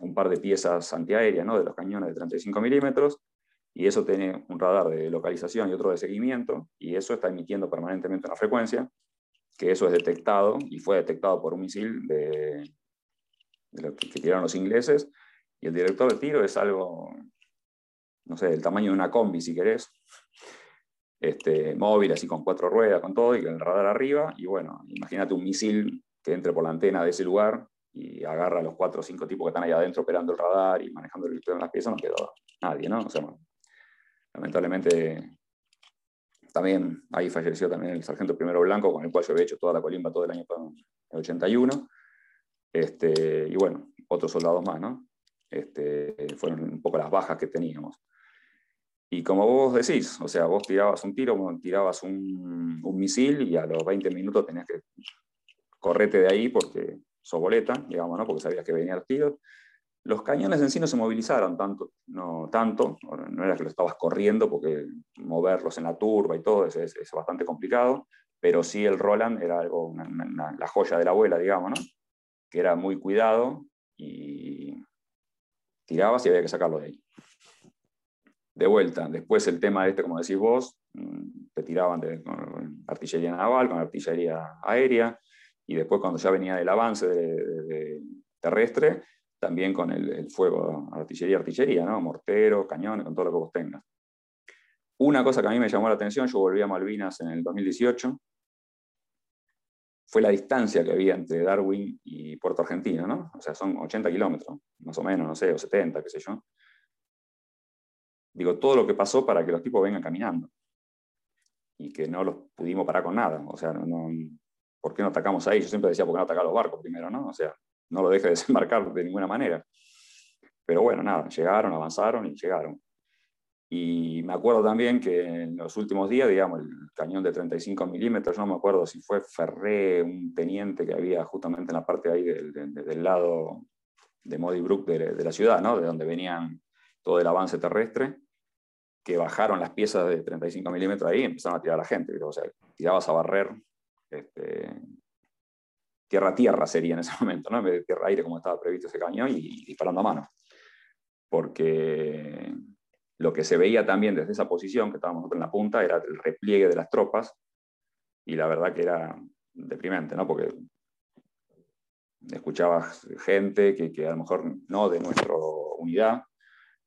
un par de piezas antiaéreas, ¿no? De los cañones de 35 milímetros, y eso tiene un radar de localización y otro de seguimiento, y eso está emitiendo permanentemente una frecuencia, que eso es detectado y fue detectado por un misil de, de que, tiraron los ingleses, y el director de tiro es algo, no sé, del tamaño de una combi, si querés, este, móvil, así con cuatro ruedas, con todo, y el radar arriba, y bueno, imagínate un misil que entre por la antena de ese lugar y agarra a los cuatro o cinco tipos que están ahí adentro operando el radar y manejando el en las piezas, no quedó nadie, ¿no? O sea, lamentablemente también ahí falleció también el sargento primero blanco, con el cual yo había hecho toda la colimba todo el año 81. Este, y bueno, otros soldados más, ¿no? Este, fueron un poco las bajas que teníamos. Y como vos decís, o sea, vos tirabas un tiro, tirabas un, un misil y a los 20 minutos tenías que correte de ahí porque sos boleta, digamos, ¿no? porque sabías que venía el tiro. Los cañones en sí no se movilizaron tanto, no tanto, no era que lo estabas corriendo porque moverlos en la turba y todo es, es, bastante complicado, pero sí el Roland era algo, la joya de la abuela, digamos, ¿no? que era muy cuidado y tirabas y había que sacarlo de ahí. De vuelta, después el tema este, como decís vos, mm, te tiraban con artillería naval, con artillería aérea, y después cuando ya venía el avance de, terrestre, también con el, fuego, artillería, artillería, ¿no? mortero, cañones, con todo lo que vos tengas. Una cosa que a mí me llamó la atención, yo volví a Malvinas en el 2018, fue la distancia que había entre Darwin y Puerto Argentino, ¿no? O sea, son 80 kilómetros, más o menos, no sé, o 70, qué sé yo. Digo, todo lo que pasó para que los tipos vengan caminando y que no los pudimos parar con nada. O sea, no, ¿por qué no atacamos ahí? Yo siempre decía, ¿por qué no atacar los barcos primero? ¿no? O sea, no lo deje de *laughs* desembarcar de ninguna manera. Pero bueno, nada, llegaron, avanzaron y llegaron. Y me acuerdo también que en los últimos días, digamos, el cañón de 35 milímetros, no me acuerdo si fue Ferré, un teniente que había justamente en la parte ahí del, del, lado de Modi Brook de, de, la ciudad, ¿no? de donde venían todo el avance terrestre, que bajaron las piezas de 35 milímetros ahí y empezaron a tirar a la gente. O sea, tirabas a barrer este, tierra-tierra sería en ese *laughs* momento, ¿no? en vez de tierra-aire como estaba previsto ese cañón y, disparando a mano. Porque lo que se veía también desde esa posición, que estábamos en la punta, era el repliegue de las tropas y la verdad que era deprimente, ¿no? porque escuchabas gente que, que a lo mejor no de nuestra unidad,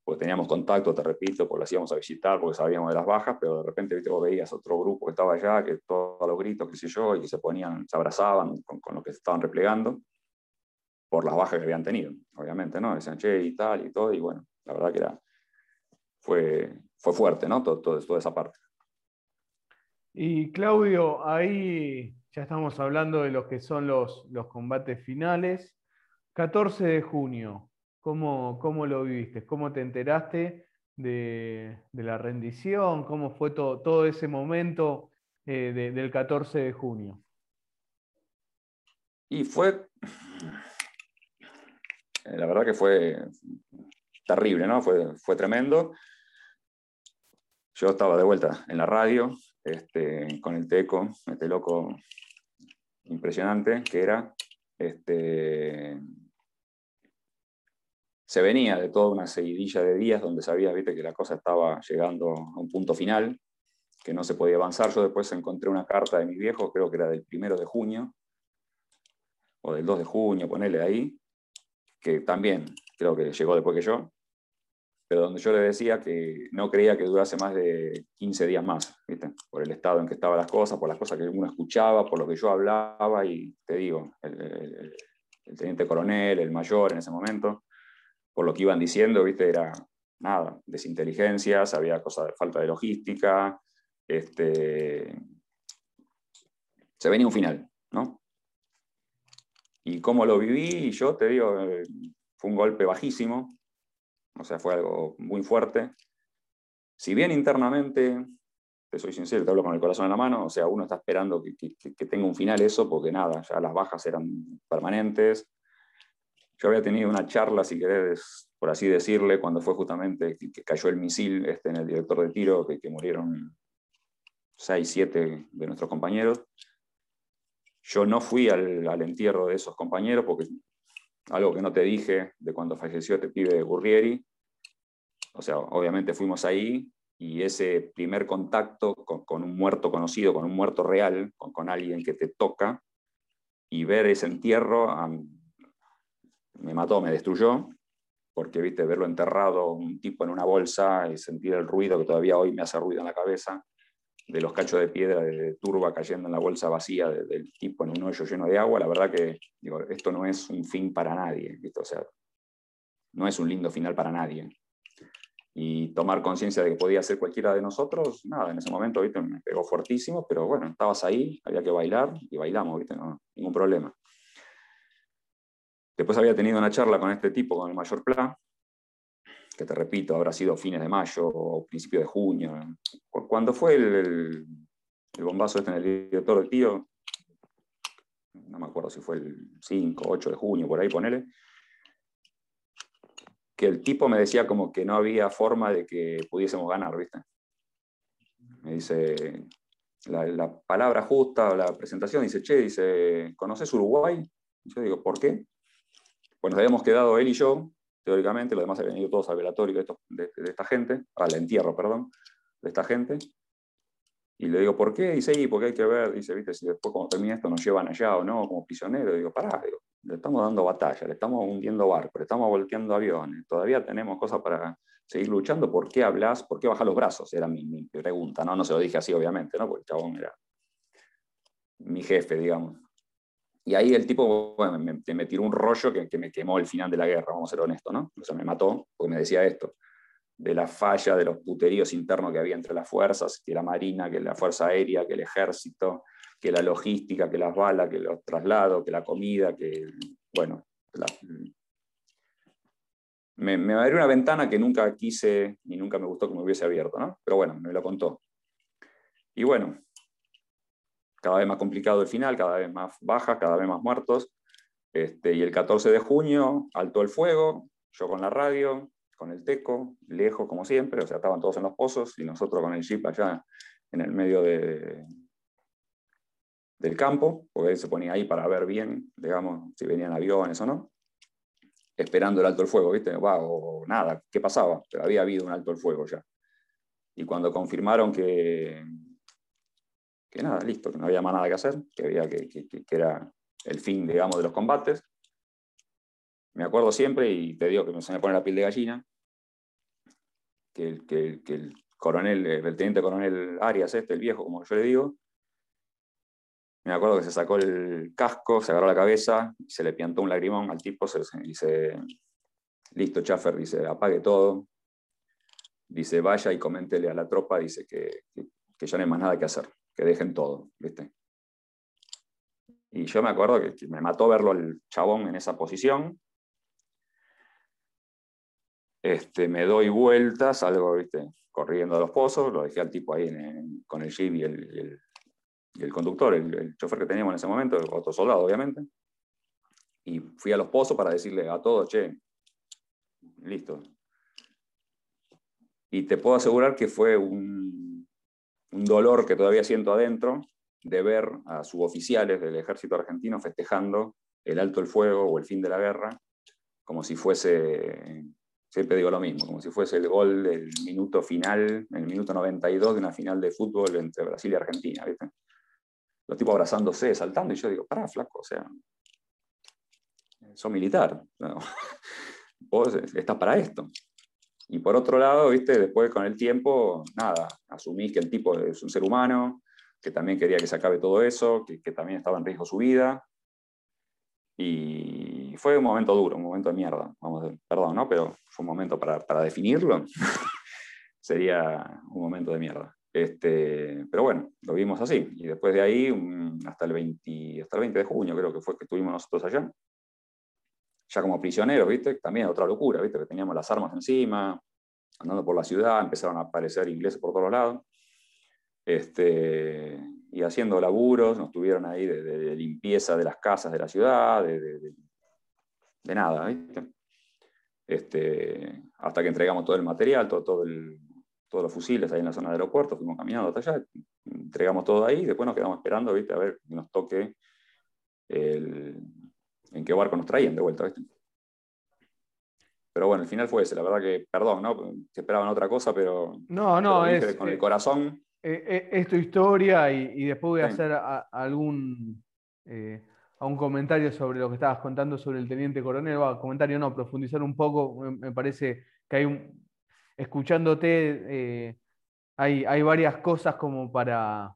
porque teníamos contacto, te repito, porque lo hacíamos a visitar, porque sabíamos de las bajas, pero de repente ¿viste? vos veías otro grupo que estaba allá, que todos los gritos, qué sé yo, y que se ponían, se abrazaban con, con lo que se estaban replegando, por las bajas que habían tenido, obviamente, ¿no? Decían, che, y tal, y todo, y bueno, la verdad que era, fue, fue fuerte, ¿no? Todo, todo, toda esa parte. Y Claudio, ahí ya estamos hablando de lo que son los, los combates finales. 14 de junio, ¿Cómo, cómo lo viviste? ¿Cómo te enteraste de, la rendición? ¿Cómo fue todo, todo ese momento eh, del 14 de junio? Y fue, la verdad que fue terrible, ¿no? Fue, fue tremendo. Yo estaba de vuelta en la radio este, con el teco, este loco impresionante que era. Este, se venía de toda una seguidilla de días donde sabía ¿viste, que la cosa estaba llegando a un punto final, que no se podía avanzar. Yo después encontré una carta de mi viejo, creo que era del primero de junio, o del 2 de junio, ponele ahí, que también creo que llegó después que yo, pero donde yo le decía que no creía que durase más de 15 días más, ¿viste? por el estado en que estaban las cosas, por las cosas que uno escuchaba, por lo que yo hablaba, y te digo, el teniente coronel, el mayor en ese momento, por lo que iban diciendo, ¿viste? Era nada, desinteligencias, había cosas de falta de logística, este, se venía un final, ¿no? Y cómo lo viví, yo te digo, eh, fue un golpe bajísimo, o sea, fue algo muy fuerte. Si bien internamente, te soy sincero, te hablo con el corazón en la mano, o sea, uno está esperando que, que tenga un final eso, porque nada, ya las bajas eran permanentes, yo había tenido una charla, si querés, por así decirle, cuando fue justamente que, cayó el misil este, en el director de tiro, que, que murieron seis, siete de nuestros compañeros. Yo no fui al, al, entierro de esos compañeros porque algo que no te dije de cuando falleció este pibe de Gurrieri, O sea, obviamente fuimos ahí y ese primer contacto con, un muerto conocido, con un muerto real, con, alguien que te toca, y ver ese entierro me mató, me destruyó, porque viste, verlo enterrado, un tipo en una bolsa y sentir el ruido que todavía hoy me hace ruido en la cabeza, de los cachos de piedra de turba cayendo en la bolsa vacía del tipo en un hoyo lleno de agua, la verdad que esto no es un fin para nadie, ¿viste? o sea, no es un lindo final para nadie. Y tomar conciencia de que podía ser cualquiera de nosotros, nada, en ese momento ¿viste? me pegó fuertísimo, pero bueno, estabas ahí, había que bailar y bailamos, ¿viste? No, ningún problema. Después había tenido una charla con este tipo, con el mayor Pla, que te repito, habrá sido fines de mayo o principio de junio. Cuando fue el, bombazo este en el director del tío, no me acuerdo si fue el 5, 8 de junio, por ahí ponele, que el tipo me decía como que no había forma de que pudiésemos ganar, ¿viste? Me dice, la, la palabra justa, la presentación, dice, che, dice, ¿conoces Uruguay? yo digo, ¿por qué? Pues nos habíamos quedado él y yo, teóricamente, los demás habían venido todos al velatorio de, esta gente, al entierro, perdón, de esta gente. Y le digo, ¿por qué? Dice, y porque hay que ver, dice, viste, si después cuando termine esto nos llevan allá o no, como prisioneros. Digo, pará, le estamos dando batalla, le estamos hundiendo barcos, le estamos volteando aviones, todavía tenemos cosas para seguir luchando, ¿por qué hablas? ¿Por qué bajas los brazos? Era mi, mi, pregunta, ¿no? No se lo dije así, obviamente, ¿no? Porque el chabón era mi jefe, digamos. Y ahí el tipo bueno, me, tiró un rollo que, me quemó el final de la guerra, vamos a ser honestos, ¿no? O sea, me mató porque me decía esto, de la falla, de los puteríos internos que había entre las fuerzas, que la Marina, que la Fuerza Aérea, que el Ejército, que la logística, que las balas, que los traslados, que la comida, que, bueno, me, me abrió una ventana que nunca quise ni nunca me gustó que me hubiese abierto, ¿no? Pero bueno, me lo contó. Y bueno, cada vez más complicado el final, cada vez más bajas, cada vez más muertos. Este, y el 14 de junio, alto el fuego, yo con la radio, con el teco, lejos como siempre, o sea, estaban todos en los pozos y nosotros con el jeep allá en el medio de, del campo, porque él se ponía ahí para ver bien, digamos, si venían aviones o no, esperando el alto el fuego, ¿viste? Wow, nada, ¿qué pasaba? Pero había habido un alto el fuego ya. Y cuando confirmaron que, que nada, listo, que no había más nada que hacer, que, había que, era el fin, digamos, de los combates. Me acuerdo siempre, y te digo que se me pone la piel de gallina, que el, que, el coronel, el teniente coronel Arias, este, el viejo, como yo le digo, me acuerdo que se sacó el casco, se agarró la cabeza, se le piantó un lagrimón al tipo, dice, listo, Chaffer, dice, apague todo, dice, vaya y coméntele a la tropa, dice que, que ya no hay más nada que hacer que dejen todo, ¿viste? Y yo me acuerdo que, me mató verlo al chabón en esa posición. Este, me doy vueltas, salgo ¿viste? corriendo a los pozos, lo dejé al tipo ahí con el jeep y el, el, conductor, el, chofer que teníamos en ese momento, otro soldado obviamente. Y fui a los pozos para decirle a todos, che, listo. Y te puedo asegurar que fue un, un dolor que todavía siento adentro de ver a suboficiales del ejército argentino festejando el alto el fuego o el fin de la guerra, como si fuese, siempre digo lo mismo, como si fuese el gol del minuto final, el minuto 92 de una final de fútbol entre Brasil y Argentina, ¿viste? Los tipos abrazándose, saltando, y yo digo, pará, flaco, o sea, sos militar, *laughs* vos estás para esto. Y por otro lado, ¿viste? después con el tiempo, nada, asumís que el tipo es un ser humano, que también quería que se acabe todo eso, que, también estaba en riesgo su vida. Y fue un momento duro, un momento de mierda, vamos a perdón, ¿no? Pero fue un momento para, para definirlo. *laughs* Sería un momento de mierda. Este, pero bueno, lo vimos así. Y después de ahí, hasta el, 20, hasta el 20 de junio creo que fue que estuvimos nosotros allá, ya como prisioneros, ¿viste? También otra locura, ¿viste? Que teníamos las armas encima, andando por la ciudad, empezaron a aparecer ingleses por todos lados. Este, y haciendo laburos, nos tuvieron ahí de, limpieza de las casas de la ciudad, de, nada, ¿viste? Este, hasta que entregamos todo el material, todo, todo todos los fusiles ahí en la zona del aeropuerto, fuimos caminando hasta allá, entregamos todo ahí, y después nos quedamos esperando, ¿viste? A ver que nos toque el, en qué barco nos traían de vuelta. pero bueno, el final fue ese. La verdad que, perdón, ¿no? Que esperaban otra cosa, pero. No, no, es. Con el corazón. Es, tu historia y, después voy a hacer algún. a un comentario sobre lo que estabas contando sobre el teniente coronel. Va, comentario no, profundizar un poco. Me, parece que hay un. Escuchándote, hay, hay varias cosas como para.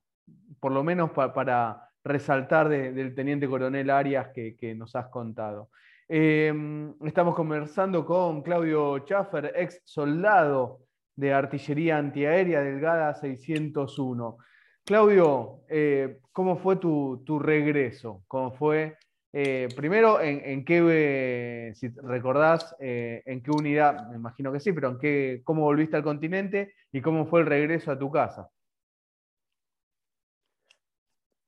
Por lo menos para resaltar del teniente coronel Arias que, nos has contado. Em, estamos conversando con Claudio Schaffer, ex soldado de artillería antiaérea delgada 601. Claudio, eh, ¿cómo fue tu, regreso? ¿Cómo fue? Eh, primero, en, qué, si recordás, eh, en qué unidad, me imagino que sí, pero en qué, cómo volviste al continente y cómo fue el regreso a tu casa.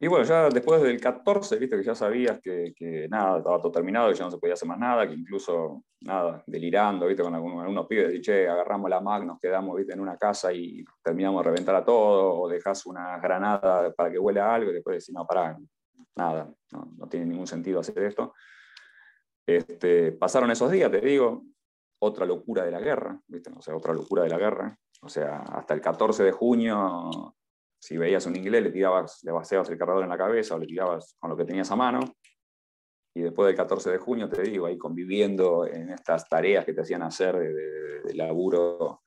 Y bueno, ya después del 14, viste que ya sabías que, nada, estaba todo terminado, que ya no se podía hacer más nada, que incluso, nada, delirando, viste, con algunos, algunos pibes, che, agarramos la Mac, nos quedamos, viste, en una casa y terminamos de reventar a todo, o dejas una granada para que huela algo y después decís, no, pará, nada, no, tiene ningún sentido hacer esto. Este, pasaron esos días, te digo, otra locura de la guerra, ¿viste? O sea, otra locura de la guerra. O sea, hasta el 14 de junio si veías un inglés, le tirabas, le vaciabas el cargador en la cabeza o le tirabas con lo que tenías a mano. Y después del 14 de junio, te digo, ahí conviviendo en estas tareas que te hacían hacer de, laburo,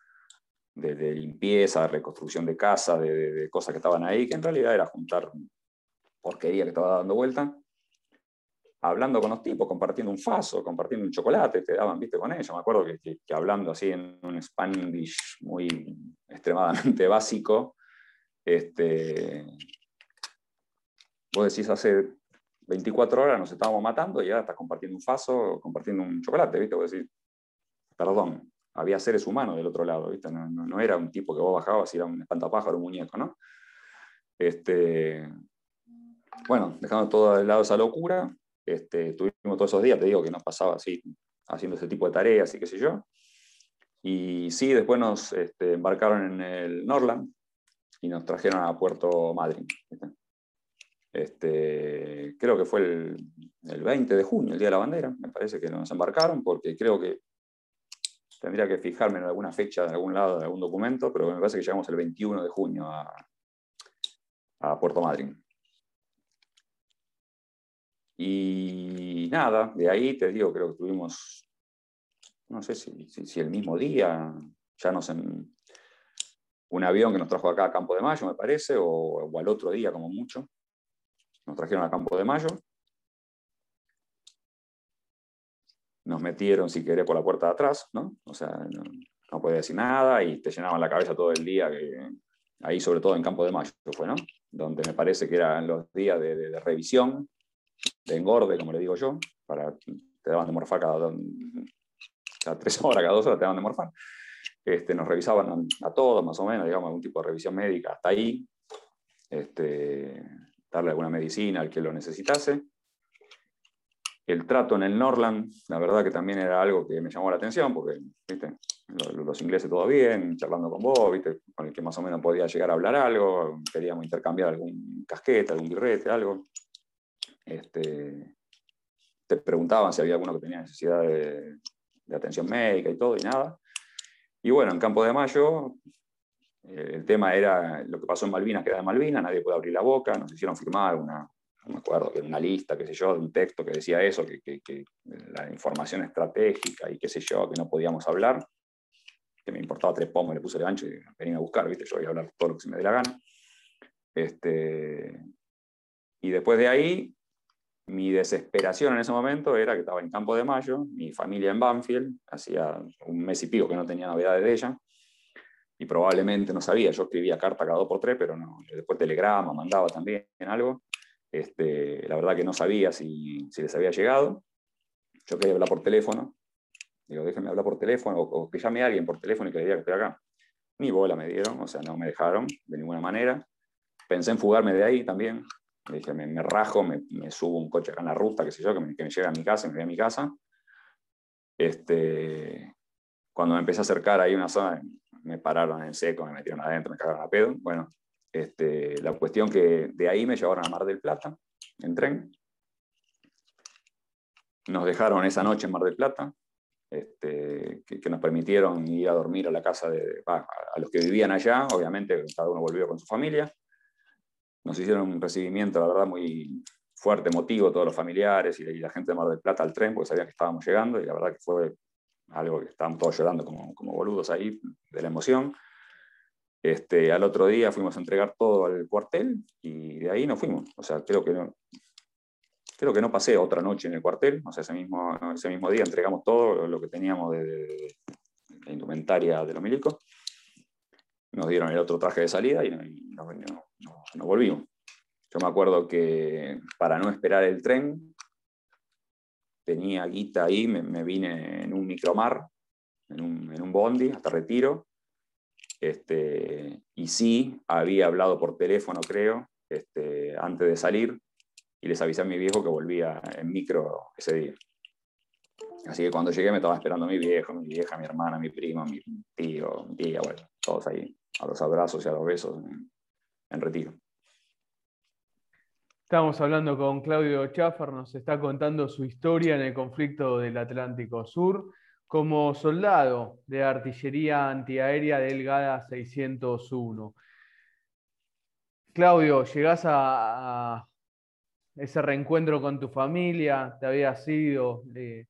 de, limpieza, de reconstrucción de casa, de, cosas que estaban ahí, que en realidad era juntar porquería que estaba dando vuelta, hablando con los tipos, compartiendo un faso, compartiendo un chocolate, te daban, viste, con ellos. Me acuerdo que, que hablando así en un Spanish muy extremadamente *laughs* básico, este, vos decís, hace 24 horas nos estábamos matando y ahora estás compartiendo un faso, compartiendo un chocolate, ¿viste? Vos decís, perdón, había seres humanos del otro lado, ¿viste? No, era un tipo que vos bajabas y era un espantapájaro, un muñeco, ¿no? Este, bueno, dejando todo de lado esa locura, este, tuvimos todos esos días, te digo, que nos pasaba así, haciendo ese tipo de tareas y qué sé yo. Y sí, después nos este, embarcaron en el Norland, y nos trajeron a Puerto Madryn. Este, creo que fue el, 20 de junio, el Día de la Bandera, me parece que nos embarcaron, porque creo que tendría que fijarme en alguna fecha de algún lado, de algún documento, pero me parece que llegamos el 21 de junio a, a Puerto Madryn. Y nada, de ahí te digo, creo que tuvimos, no sé si, si, el mismo día, ya nos, un avión que nos trajo acá a Campo de Mayo, me parece, o, al otro día como mucho. Nos trajeron a Campo de Mayo. Nos metieron, si querés, por la puerta de atrás, ¿no? O sea, no, podía decir nada y te llenaban la cabeza todo el día, ahí sobre todo en Campo de Mayo fue, ¿no? Donde me parece que eran los días de, revisión, de engorde, como le digo yo, para, te daban de morfar cada, cada tres horas, cada dos horas te daban de morfar. Este, nos revisaban a, todos, más o menos, digamos, algún tipo de revisión médica hasta ahí, este, darle alguna medicina al que lo necesitase. El trato en el Norland, la verdad que también era algo que me llamó la atención, porque ¿viste? Los, ingleses todo bien, charlando con vos, ¿viste? con el que más o menos podía llegar a hablar algo, queríamos intercambiar algún casquete, algún birrete, algo. Este, te preguntaban si había alguno que tenía necesidad de, de atención médica y todo, y nada. Y bueno, en Campo de Mayo, eh, el tema era lo que pasó en Malvinas, queda en Malvinas, nadie puede abrir la boca, nos hicieron firmar una, no me acuerdo, que una lista, qué sé yo, de un texto que decía eso, que, que, la información estratégica y qué sé yo, que no podíamos hablar, que me importaba tres pomos, le puse el ancho y venía a buscar, ¿viste? yo voy a hablar todo lo que se me dé la gana. Este, y después de ahí, mi desesperación en ese momento era que estaba en Campo de Mayo, mi familia en Banfield, hacía un mes y pico que no tenía novedades de ella, y probablemente no sabía, yo escribía carta cada dos por tres, pero no, después telegrama, mandaba también algo, este, la verdad que no sabía si, si, les había llegado, yo quería hablar por teléfono, digo, déjenme hablar por teléfono, o, que llame a alguien por teléfono y que le diga que estoy acá. Ni bola me dieron, o sea, no me dejaron de ninguna manera. Pensé en fugarme de ahí también, me dije, me, rajo, me, subo un coche acá en la ruta, qué sé yo, que me, que me lleve a mi casa, me voy a mi casa. Este, cuando me empecé a acercar ahí una zona, me pararon en seco, me metieron adentro, me cagaron a pedo. Bueno, este, la cuestión que de ahí me llevaron a Mar del Plata, en tren. Nos dejaron esa noche en Mar del Plata. este, que, nos permitieron ir a dormir a la casa de, a los que vivían allá, obviamente cada uno volvió con su familia. Nos hicieron un recibimiento, la verdad, muy fuerte, emotivo, todos los familiares y, la gente de Mar del Plata al tren, porque sabían que estábamos llegando y la verdad que fue algo que estábamos todos llorando como, como boludos ahí de la emoción. Este, al otro día fuimos a entregar todo al cuartel y de ahí nos fuimos. O sea, creo que no, creo que no pasé otra noche en el cuartel. O sea, ese mismo, ese mismo día entregamos todo lo que teníamos de, la indumentaria de los milicos. Nos dieron el otro traje de salida y, nos, volvimos. Yo me acuerdo que para no esperar el tren, tenía guita ahí, me, vine en un micromar, en un, en un bondi hasta Retiro este, y sí, había hablado por teléfono, creo, este, antes de salir, y les avisé a mi viejo que volvía en micro ese día. Así que cuando llegué me estaba esperando mi viejo, mi vieja, mi hermana, mi primo, mi tío, mi tía, bueno, todos ahí, a los abrazos y a los besos en, retiro. Estamos hablando con Claudio Chaffer, nos está contando su historia en el conflicto del Atlántico Sur como soldado de artillería antiaérea delgada 601. Claudio, llegás a, ese reencuentro con tu familia, te había sido eh,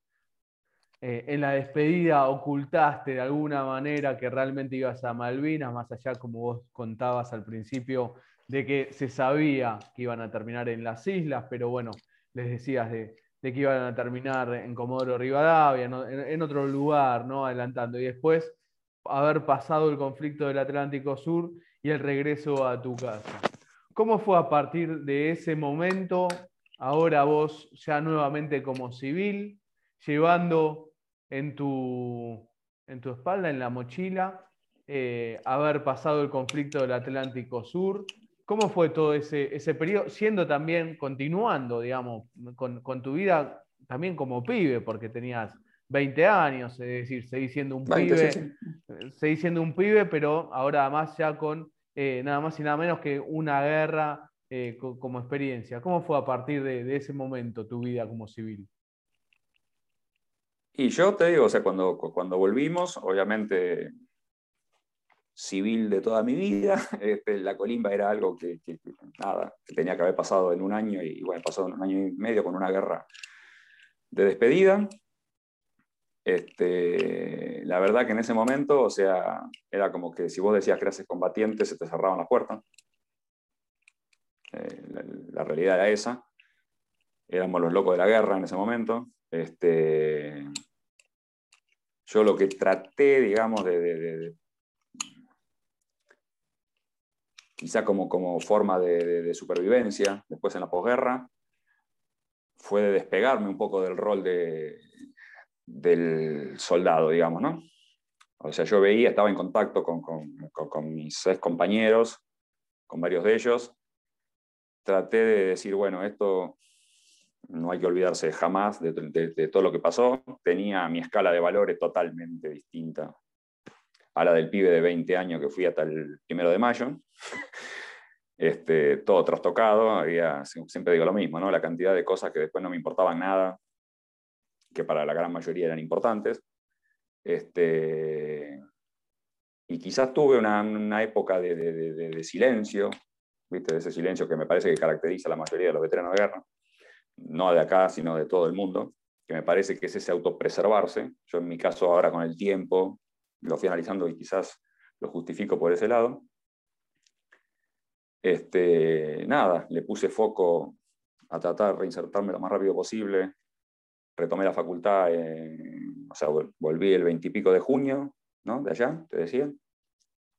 eh, en la despedida ocultaste de alguna manera que realmente ibas a Malvinas, más allá como vos contabas al principio, de que se sabía que iban a terminar en las islas, pero bueno, les decías de, que iban a terminar en Comodoro Rivadavia, en, otro lugar, ¿no? adelantando. Y después haber pasado el conflicto del Atlántico Sur y el regreso a tu casa. ¿Cómo fue a partir de ese momento, ahora vos ya nuevamente como civil, llevando en tu, en tu espalda, en la mochila, eh, haber pasado el conflicto del Atlántico Sur, ¿Cómo fue todo ese, ese periodo, siendo también, continuando, digamos, con, tu vida también como pibe, porque tenías 20 años, es decir, seguís siendo un pibe, seguís siendo un pibe, pero ahora además ya con eh, nada más y nada menos que una guerra eh, como experiencia. ¿Cómo fue a partir de, ese momento tu vida como civil? Y yo te digo, o sea, cuando, cuando volvimos, obviamente civil de toda mi vida. *laughs* Este, la colimba era algo que, nada, que tenía que haber pasado en un año y bueno, pasó un año y medio con una guerra de despedida. Este, la verdad que en ese momento, o sea, era como que si vos decías que eras combatiente, se te cerraban las puertas. Eh, la, realidad era esa. Éramos los locos de la guerra en ese momento. Este, yo lo que traté, digamos, de quizá como, como forma de, supervivencia después en la posguerra, fue de despegarme un poco del rol de, del soldado, digamos, ¿no? O sea, yo veía, estaba en contacto con, con, mis ex compañeros, con varios de ellos. Traté de decir, bueno, esto no hay que olvidarse jamás de, todo lo que pasó. Tenía mi escala de valores totalmente distinta a la del pibe de 20 años que fui hasta el primero de mayo. *laughs* Este, todo trastocado, había, siempre digo lo mismo, ¿no? la cantidad de cosas que después no me importaban nada, que para la gran mayoría eran importantes. Este, y quizás tuve una, una época de, silencio, ¿viste? de ese silencio que me parece que caracteriza a la mayoría de los veteranos de guerra, no de acá, sino de todo el mundo, que me parece que es ese autopreservarse. Yo en mi caso ahora con el tiempo lo fui analizando y quizás lo justifico por ese lado. Este, nada, le puse foco a tratar de reinsertarme lo más rápido posible. Retomé la facultad, o sea, volví el veintipico de junio, ¿no? De allá, te decía.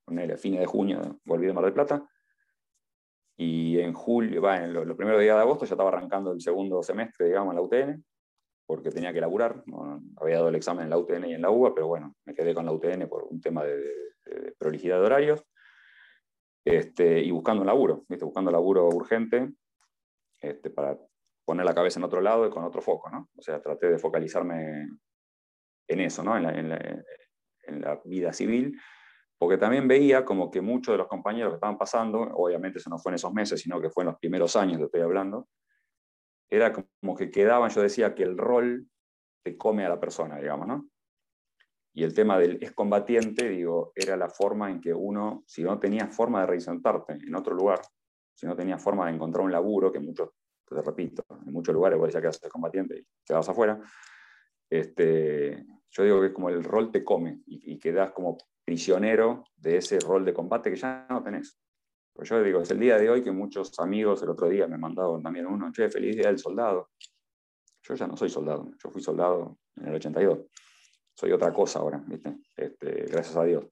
el fines de junio volví de Mar del Plata. Y en julio, va, en los, primeros días de agosto ya estaba arrancando el segundo semestre, digamos, en la UTN porque tenía que laburar. había dado el examen en la UTN y en la UBA, pero bueno, me quedé con la UTN por un tema de, prolijidad de horarios. Este, y buscando un laburo, ¿viste? buscando laburo urgente este, para poner la cabeza en otro lado y con otro foco. ¿no? O sea, traté de focalizarme en eso, ¿no? en, la, en, la, en la vida civil, porque también veía como que muchos de los compañeros que estaban pasando, obviamente eso no fue en esos meses, sino que fue en los primeros años, que estoy hablando, era como que quedaban, yo decía que el rol te come a la persona, digamos, ¿no? Y el tema del excombatiente, digo, era la forma en que uno, si no tenías forma de reinsertarte en otro lugar, si no tenías forma de encontrar un laburo, que muchos, te repito, en muchos lugares vos ya quedas combatiente y quedas afuera, este, yo digo que como el rol te come y, y quedas como prisionero de ese rol de combate que ya no tenés. Pues yo digo, es el día de hoy que muchos amigos el otro día me mandaron también uno, che, feliz día del soldado. Yo ya no soy soldado, yo fui soldado en el 82. Soy otra cosa ahora, ¿viste? Este, gracias a Dios.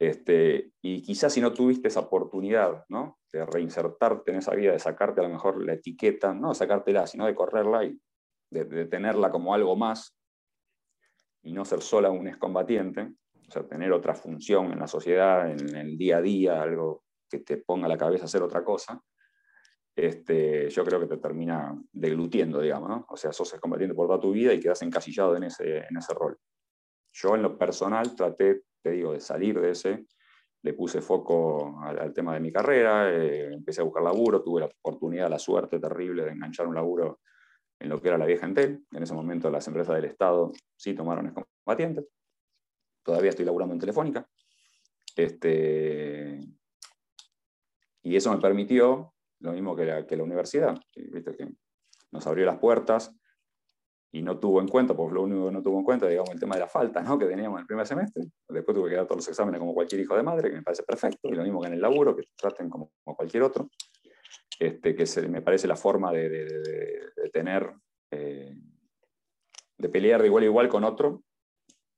Este, y quizás si no tuviste esa oportunidad ¿no? de reinsertarte en esa vida, de sacarte a lo mejor la etiqueta, no sacártela, sino de correrla y de, de tenerla como algo más y no ser sola un excombatiente, o sea, tener otra función en la sociedad, en el día a día, algo que te ponga a la cabeza hacer otra cosa, este, yo creo que te termina deglutiendo, digamos, ¿no? O sea, sos combatiente por toda tu vida y quedas encasillado en ese, en ese rol. Yo en lo personal traté, te digo, de salir de ese, le puse foco al, tema de mi carrera, eh, empecé a buscar laburo, tuve la oportunidad, la suerte terrible de enganchar un laburo en lo que era la vieja Entel. En ese momento las empresas del Estado sí tomaron combatientes. Todavía estoy laburando en Telefónica. Este, y eso me permitió lo mismo que la, que la universidad, ¿viste? que nos abrió las puertas y no tuvo en cuenta, porque lo único que no tuvo en cuenta, digamos, el tema de la falta ¿no? que teníamos en el primer semestre. Después tuve que dar todos los exámenes como cualquier hijo de madre, que me parece perfecto, y lo mismo que en el laburo, que traten como, como cualquier otro, este, que se, me parece la forma de, de, de, tener, eh, de pelear de igual a igual con otro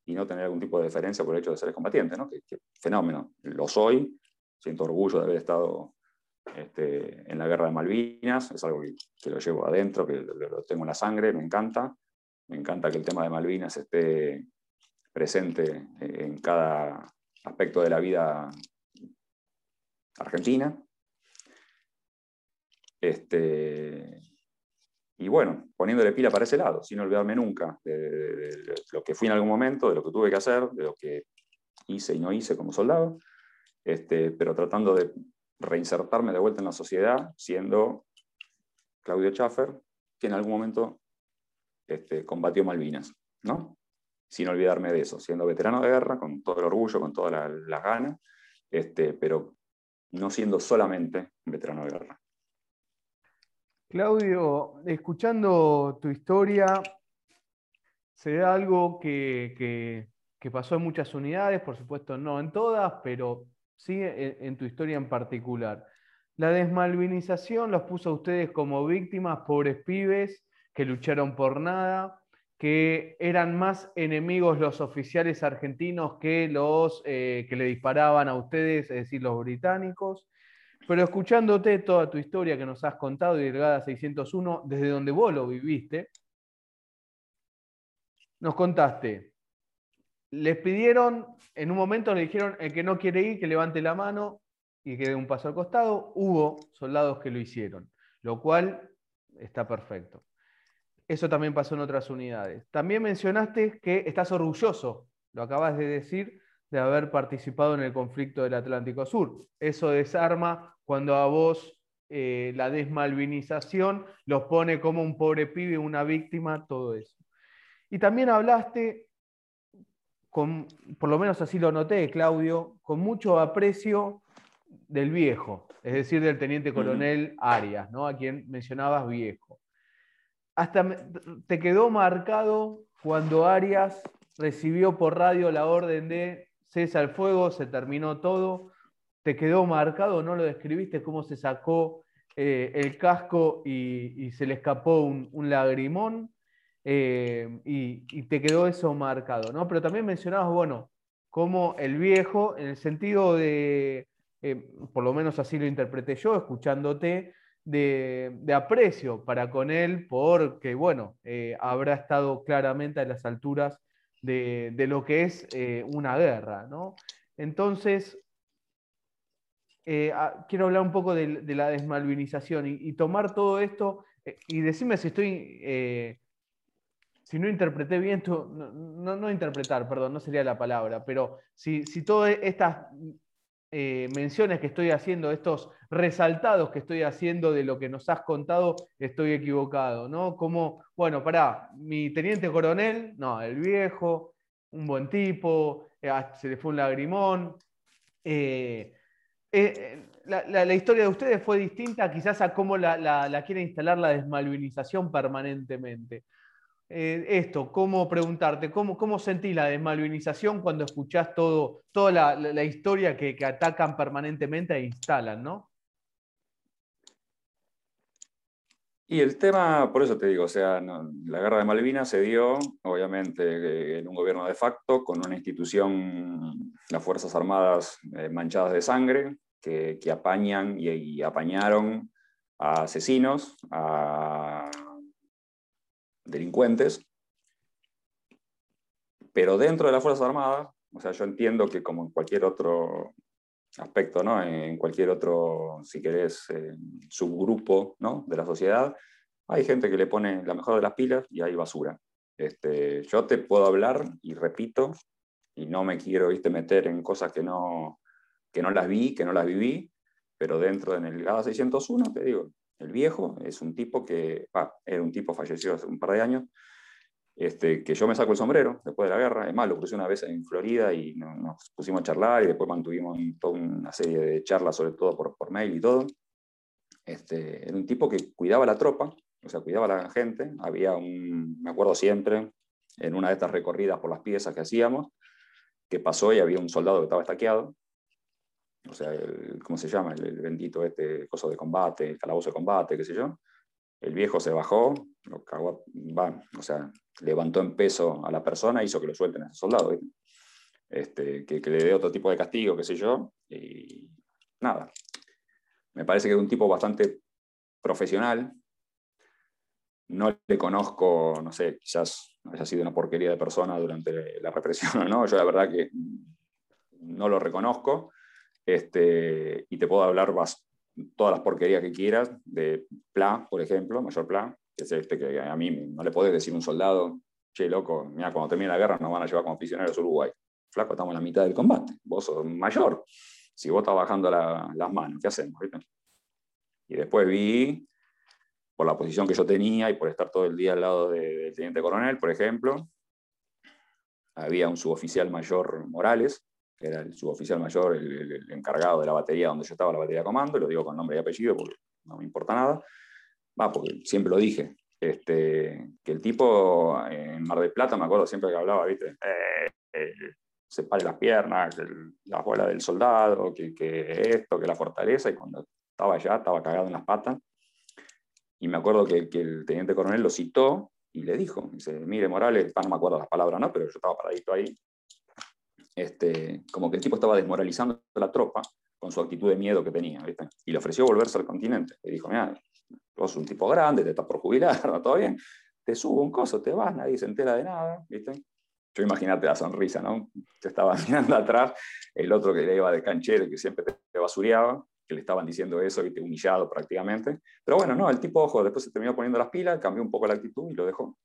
y no tener algún tipo de diferencia por el hecho de ser combatiente, ¿no? que fenómeno, lo soy, siento orgullo de haber estado este, en la guerra de Malvinas, es algo que, que lo llevo adentro, que lo, lo, tengo en la sangre, me encanta. Me encanta que el tema de Malvinas esté presente en cada aspecto de la vida argentina. Este, y bueno, poniéndole pila para ese lado, sin olvidarme nunca de, de, de, lo que fui en algún momento, de lo que tuve que hacer, de lo que hice y no hice como soldado, este, pero tratando de reinsertarme de vuelta en la sociedad, siendo Claudio Schaffer, que en algún momento este, combatió Malvinas, ¿no? Sin olvidarme de eso, siendo veterano de guerra, con todo el orgullo, con todas las la ganas, este, pero no siendo solamente un veterano de guerra. Claudio, escuchando tu historia, se da algo que, que, pasó en muchas unidades, por supuesto no en todas, pero sí en, en tu historia en particular. La desmalvinización los puso a ustedes como víctimas, pobres pibes, que lucharon por nada, que eran más enemigos los oficiales argentinos que los eh, que le disparaban a ustedes, es decir, los británicos. Pero escuchándote toda tu historia que nos has contado, Delgada 601, desde donde vos lo viviste, nos contaste, les pidieron, en un momento le dijeron, el que no quiere ir, que levante la mano y que dé un paso al costado. Hubo soldados que lo hicieron, lo cual está perfecto. Eso también pasó en otras unidades. También mencionaste que estás orgulloso, lo acabas de decir, de haber participado en el conflicto del Atlántico Sur. Eso desarma cuando a vos eh, la desmalvinización los pone como un pobre pibe, una víctima, todo eso. Y también hablaste, con, por lo menos así lo noté, Claudio, con mucho aprecio del viejo, es decir, del teniente coronel Arias, ¿no? a quien mencionabas viejo hasta te quedó marcado cuando Arias recibió por radio la orden de cesa el fuego, se terminó todo. ¿Te quedó marcado? ¿No lo describiste cómo se sacó eh, el casco y, se le escapó un, lagrimón? Eh, y, te quedó eso marcado, ¿no? Pero también mencionabas, bueno, como el viejo, en el sentido de, eh, por lo menos así lo interpreté yo, escuchándote, de, de, aprecio para con él, porque, bueno, habrá estado claramente a las alturas de, de lo que es eh, una guerra, ¿no? Entonces, eh, a, quiero hablar un poco de, de la desmalvinización y, y, tomar todo esto eh, y decirme si estoy, si no interpreté bien, tu, no, no, no, interpretar, perdón, no sería la palabra, pero si, si todas estas eh, menciones que estoy haciendo, estos resaltados que estoy haciendo de lo que nos has contado, estoy equivocado, ¿no? Como, bueno, pará, mi teniente coronel, no, el viejo, un buen tipo, eh, se le fue un lagrimón. Eh, la, historia de ustedes fue distinta quizás a cómo la, quiere instalar la desmalvinización permanentemente. Esto, ¿cómo preguntarte? ¿Cómo, cómo sentís la desmalvinización cuando escuchás todo, toda la, historia que, que, atacan permanentemente e instalan, ¿no? Y el tema, por eso te digo, o sea, la guerra de Malvinas se dio, obviamente, eh, en un gobierno de facto, con una institución, las Fuerzas Armadas eh, manchadas de sangre, que, apañan y, apañaron a asesinos, a delincuentes. Pero dentro de las Fuerzas Armadas, o sea, yo entiendo que como en cualquier otro aspecto, ¿no? En cualquier otro, si querés, eh, subgrupo ¿no? de la sociedad, hay gente que le pone la mejor de las pilas y hay basura. Este, yo te puedo hablar y repito, y no me quiero ¿viste, meter en cosas que no, que no las vi, que no las viví, pero dentro de el GADA 601, te digo, el viejo es un tipo que, era un tipo fallecido hace un par de años, este, que yo me saco el sombrero después de la guerra. Es más, lo crucé una vez en Florida y nos pusimos a charlar y después mantuvimos toda una serie de charlas, sobre todo por, por mail y todo. Este, era un tipo que cuidaba la tropa, o sea, cuidaba a la gente. Había un, me acuerdo siempre, en una de estas recorridas por las piezas que hacíamos, que pasó y había un soldado que estaba estaqueado. O sea, ¿cómo se llama? El, bendito este coso de combate, el calabozo de combate, qué sé yo. El viejo se bajó, lo cagó, va, o sea, levantó en peso a la persona, hizo que lo suelten a ese soldado, este, que, le dé otro tipo de castigo, qué sé yo, y nada. Me parece que es un tipo bastante profesional. No le conozco, no sé, quizás haya sido una porquería de persona durante la represión *laughs* o no. Yo la verdad que no lo reconozco. Este, y te puedo hablar todas las porquerías que quieras de Pla, por ejemplo, Mayor Pla, que es este que a mí no le podés decir a un soldado, che, loco, mira, cuando termine la guerra nos van a llevar como prisioneros a Uruguay. Flaco, estamos en la mitad del combate, vos sos mayor. Si vos estás bajando las manos, ¿qué hacemos? Y después vi, por la posición que yo tenía y por estar todo el día al lado del teniente coronel, por ejemplo, había un suboficial mayor Morales, que era el suboficial mayor, el, encargado de la batería donde yo estaba, la batería de comando, lo digo con nombre y apellido porque no me importa nada, va, porque siempre lo dije, este, que el tipo en Mar del Plata, me acuerdo siempre que hablaba, ¿viste? Eh, eh, se pare las piernas, la bola del soldado, que, esto, que la fortaleza, y cuando estaba allá estaba cagado en las patas. Y me acuerdo que, el teniente coronel lo citó y le dijo, dice, mire Morales, no me acuerdo las palabras, ¿no? Pero yo estaba paradito ahí. Este, como que el tipo estaba desmoralizando la tropa con su actitud de miedo que tenía, ¿viste? Y le ofreció volverse al continente. Le dijo, mira, vos un tipo grande, te estás por jubilar, *laughs* ¿no? Todo bien. Te subo un coso, te vas, nadie se entera de nada, ¿viste? Yo imagínate la sonrisa, ¿no? Te estaba *laughs* mirando atrás, el otro que le iba de canchero, que siempre te basureaba, que le estaban diciendo eso, te humillado prácticamente. Pero bueno, no, el tipo, ojo, después se terminó poniendo las pilas, cambió un poco la actitud y lo dejó.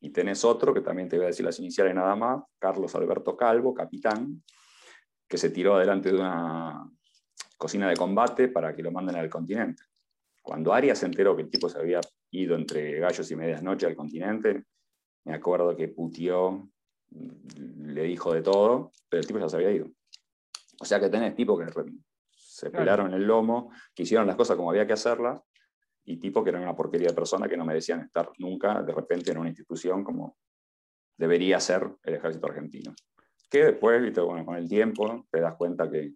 Y tenés otro, que también te voy a decir las iniciales nada más, Carlos Alberto Calvo, capitán, que se tiró adelante de una cocina de combate para que lo manden al continente. Cuando Arias se enteró que el tipo se había ido entre gallos y medias noches al continente, me acuerdo que putió, le dijo de todo, pero el tipo ya se había ido. O sea que tenés tipos que se pelaron el lomo, que hicieron las cosas como había que hacerlas, y tipos que eran una porquería de persona que no merecían estar nunca de repente en una institución como debería ser el ejército argentino. Que después, Bueno, con el tiempo, te das cuenta que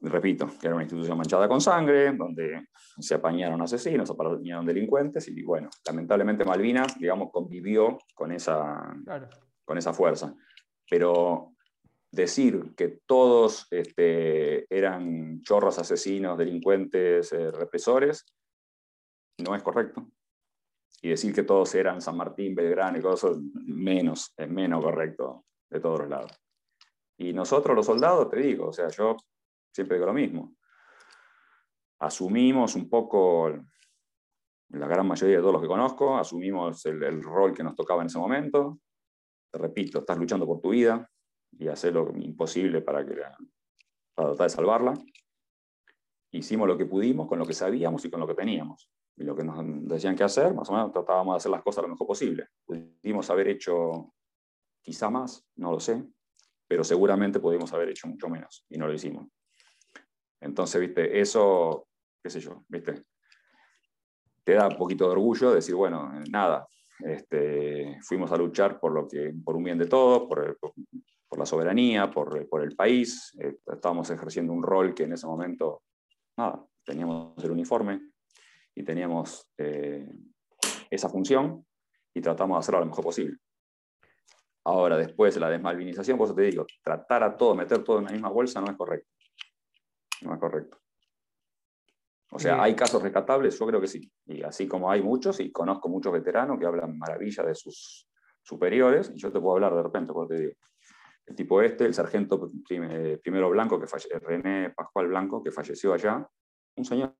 repito, que era una institución manchada con sangre, donde se apañaron asesinos, se apañaron delincuentes, y bueno, lamentablemente Malvinas, digamos, convivió con esa, con esa fuerza. Pero decir que todos este, eran chorros asesinos, delincuentes, eh, represores, no es correcto. Y decir que todos eran San Martín, Belgrano y cosas, menos, es menos correcto de todos los lados. Y nosotros los soldados, te digo, o sea, yo siempre digo lo mismo. Asumimos un poco, la gran mayoría de todos los que conozco, asumimos el, rol que nos tocaba en ese momento. Te repito, estás luchando por tu vida y hacer lo imposible para, que, para tratar de salvarla. Hicimos lo que pudimos con lo que sabíamos y con lo que teníamos. y lo que nos decían que hacer, más o menos tratábamos de hacer las cosas lo mejor posible. Pudimos haber hecho quizá más, no lo sé, pero seguramente pudimos haber hecho mucho menos y no lo hicimos. Entonces, viste, eso, qué sé yo, viste, te da un poquito de orgullo decir, bueno, nada, este, fuimos a luchar por, lo que, por un bien de todos, por, por, la soberanía, por, por el país, eh, estábamos ejerciendo un rol que en ese momento, nada, teníamos el uniforme y teníamos eh, esa función y tratamos de hacerlo lo mejor posible. Ahora, después de la desmalvinización, por eso te digo, tratar a todo, meter todo en la misma bolsa no es correcto. No es correcto. O sea, ¿hay casos rescatables? Yo creo que sí. Y así como hay muchos, y conozco muchos veteranos que hablan maravilla de sus superiores, y yo te puedo hablar de repente, porque te digo. El tipo este, el sargento eh, primero Blanco, que René Pascual Blanco, que falleció allá, un señor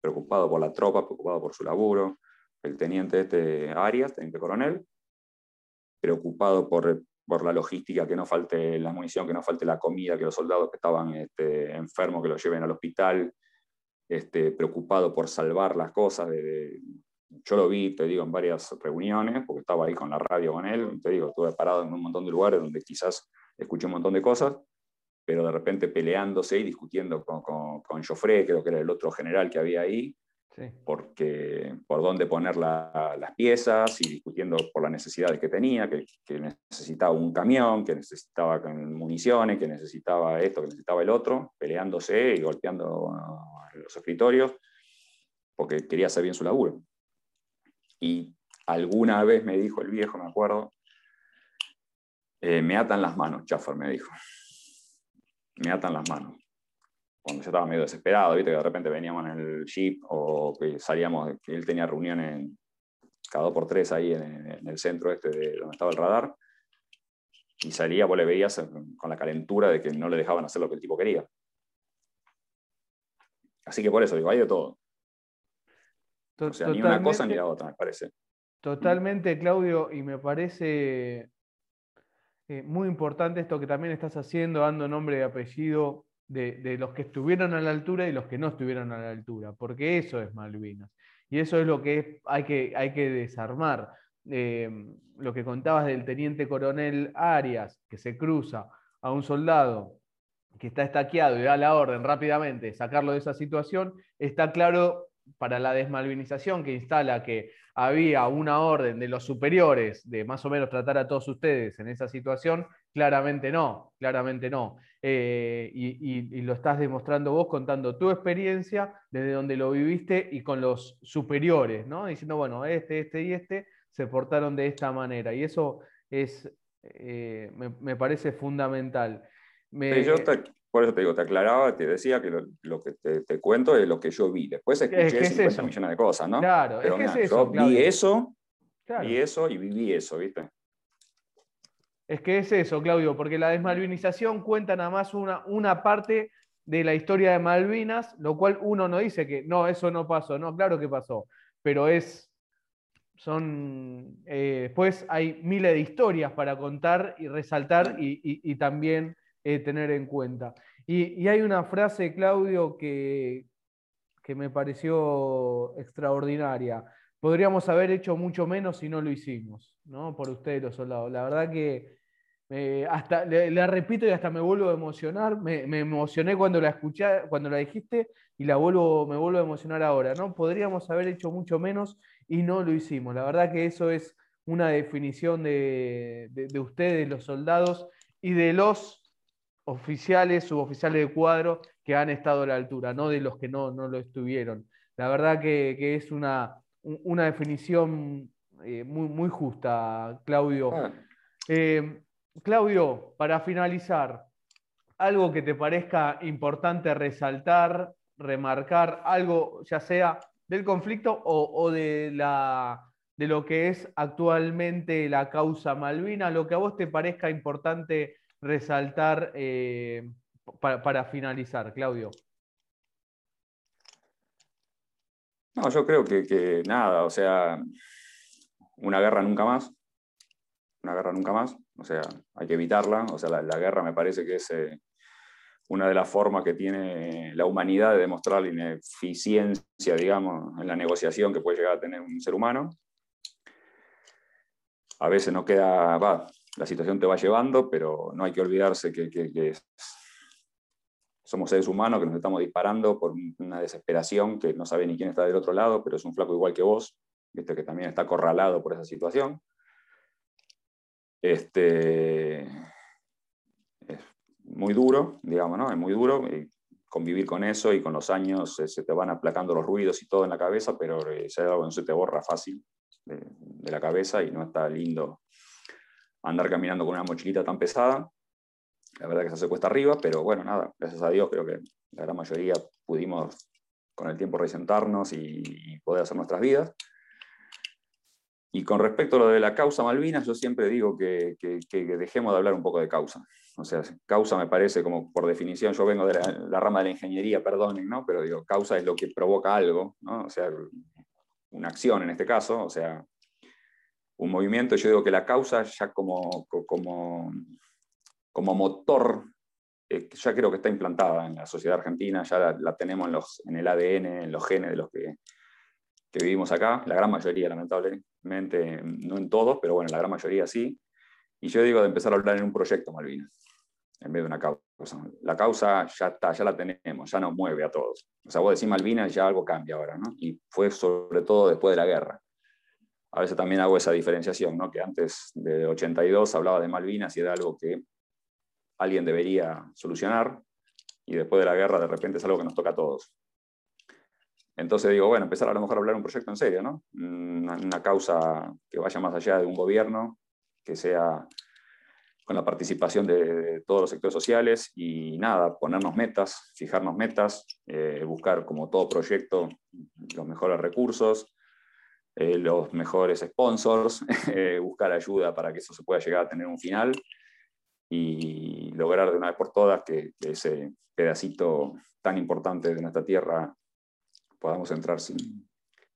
preocupado por la tropa, preocupado por su laburo. El teniente este Arias, teniente coronel, preocupado por, por, la logística, que no falte la munición, que no falte la comida, que los soldados que estaban este, enfermos, que los lleven al hospital, este, preocupado por salvar las cosas. De, yo lo vi, te digo, en varias reuniones, porque estaba ahí con la radio con él, te digo, estuve parado en un montón de lugares donde quizás escuché un montón de cosas, pero de repente peleándose y discutiendo con, con, con Joffre, creo que era el otro general que había ahí, porque por dónde poner las piezas y discutiendo por las necesidades que tenía, que, necesitaba un camión, que necesitaba municiones, que necesitaba esto, que necesitaba el otro, peleándose y golpeando los escritorios, porque quería hacer bien su laburo. Y alguna vez me dijo el viejo, me acuerdo, eh, me atan las manos, Chaffer me dijo, me atan las manos cuando yo estaba medio desesperado, ¿viste? que de repente veníamos en el jeep o que salíamos, que él tenía reuniones cada dos por tres ahí en, el centro este de donde estaba el radar, y salía, vos le veías con la calentura de que no le dejaban hacer lo que el tipo quería. Así que por eso digo, hay de todo. O sea, ni una cosa ni la otra, me parece. Totalmente, Claudio, y me parece eh, muy importante esto que también estás haciendo, dando nombre y apellido de, los que estuvieron a la altura y los que no estuvieron a la altura, porque eso es Malvinas. Y eso es lo que hay, que, hay que desarmar. Eh, lo que contabas del teniente coronel Arias, que se cruza a un soldado que está estaqueado y da la orden rápidamente de sacarlo de esa situación, está claro para la desmalvinización que instala que había una orden de los superiores de más o menos tratar a todos ustedes en esa situación, claramente no, claramente no. Eh, y, lo estás demostrando vos contando tu experiencia desde donde lo viviste y con los superiores, ¿no? Diciendo, bueno, este, este y este se portaron de esta manera. Y eso es, eh, me, parece fundamental. Por eso te digo, te aclaraba, te decía que lo, que te, cuento es lo que yo vi. Después escuché es 50 millones de cosas, ¿no? Claro, es que es eso, yo vi eso, vi eso y viví eso, ¿viste? Es que es eso, Claudio, porque la desmalvinización cuenta nada más una, una parte de la historia de Malvinas, lo cual uno no dice que no, eso no pasó, no, claro que pasó, pero es, son, eh, después hay miles de historias para contar y resaltar y, también eh, tener en cuenta. Y, hay una frase, Claudio, que, que me pareció extraordinaria. Podríamos haber hecho mucho menos si no lo hicimos, ¿no? Por ustedes los soldados. La verdad que hasta le, repito y hasta me vuelvo a emocionar. Me, emocioné cuando la escuché, cuando la dijiste y la vuelvo, me vuelvo a emocionar ahora. ¿no? Podríamos haber hecho mucho menos y no lo hicimos. La verdad que eso es una definición de, ustedes, los soldados y de los oficiales, suboficiales de cuadro que han estado a la altura, no de los que no, no lo estuvieron. La verdad que, es una, una definición eh, muy, muy justa, Claudio. Ah. Eh, Claudio, para finalizar, algo que te parezca importante resaltar, remarcar, algo ya sea del conflicto o, de, la, de lo que es actualmente la causa Malvina, lo que a vos te parezca importante resaltar eh, para, finalizar, Claudio. No, yo creo que, que, nada, o sea, una guerra nunca más, una guerra nunca más, o sea, hay que evitarla. O sea, la, guerra me parece que es eh, una de las formas que tiene la humanidad de demostrar la ineficiencia, digamos, en la negociación que puede llegar a tener un ser humano. A veces no queda, va, la situación te va llevando, pero no hay que olvidarse que, somos seres humanos que nos estamos disparando por una desesperación que no sabe ni quién está del otro lado, pero es un flaco igual que vos, ¿viste? que también está acorralado por esa situación. Este, es muy duro, digamos, ¿no? Es muy duro convivir con eso y con los años eh, se te van aplacando los ruidos y todo en la cabeza, pero eh, es algo que no se te borra fácil de, de la cabeza y no está lindo andar caminando con una mochilita tan pesada. La verdad que se hace cuesta arriba, pero bueno, nada, gracias a Dios creo que la gran mayoría pudimos con el tiempo resentarnos y, poder hacer nuestras vidas. Y con respecto a lo de la causa Malvinas, yo siempre digo que, dejemos de hablar un poco de causa. O sea, causa me parece como por definición, yo vengo de la, rama de la ingeniería, perdonen, ¿no? Pero digo, causa es lo que provoca algo, ¿no? O sea, una acción en este caso, o sea, un movimiento. Yo digo que la causa ya como, como como motor, eh, ya creo que está implantada en la sociedad argentina, ya la, tenemos en, los, en, el ADN, en los genes de los que, que, vivimos acá, la gran mayoría, lamentablemente, no en todos, pero bueno, la gran mayoría sí. Y yo digo de empezar a hablar en un proyecto Malvinas, en vez de una causa. La causa ya está, ya la tenemos, ya nos mueve a todos. O sea, vos decís Malvinas, ya algo cambia ahora, ¿no? Y fue sobre todo después de la guerra. A veces también hago esa diferenciación, ¿no? Que antes de 82 hablaba de Malvinas y era algo que alguien debería solucionar y después de la guerra de repente es algo que nos toca a todos. Entonces digo, bueno, empezar a lo mejor a hablar un proyecto en serio, ¿no? Una, causa que vaya más allá de un gobierno, que sea con la participación de, todos los sectores sociales y nada, ponernos metas, fijarnos metas, eh, buscar como todo proyecto los mejores recursos, eh, los mejores sponsors, *laughs* eh, buscar ayuda para que eso se pueda llegar a tener un final y lograr de una vez por todas que, ese pedacito tan importante de nuestra tierra podamos entrar sin,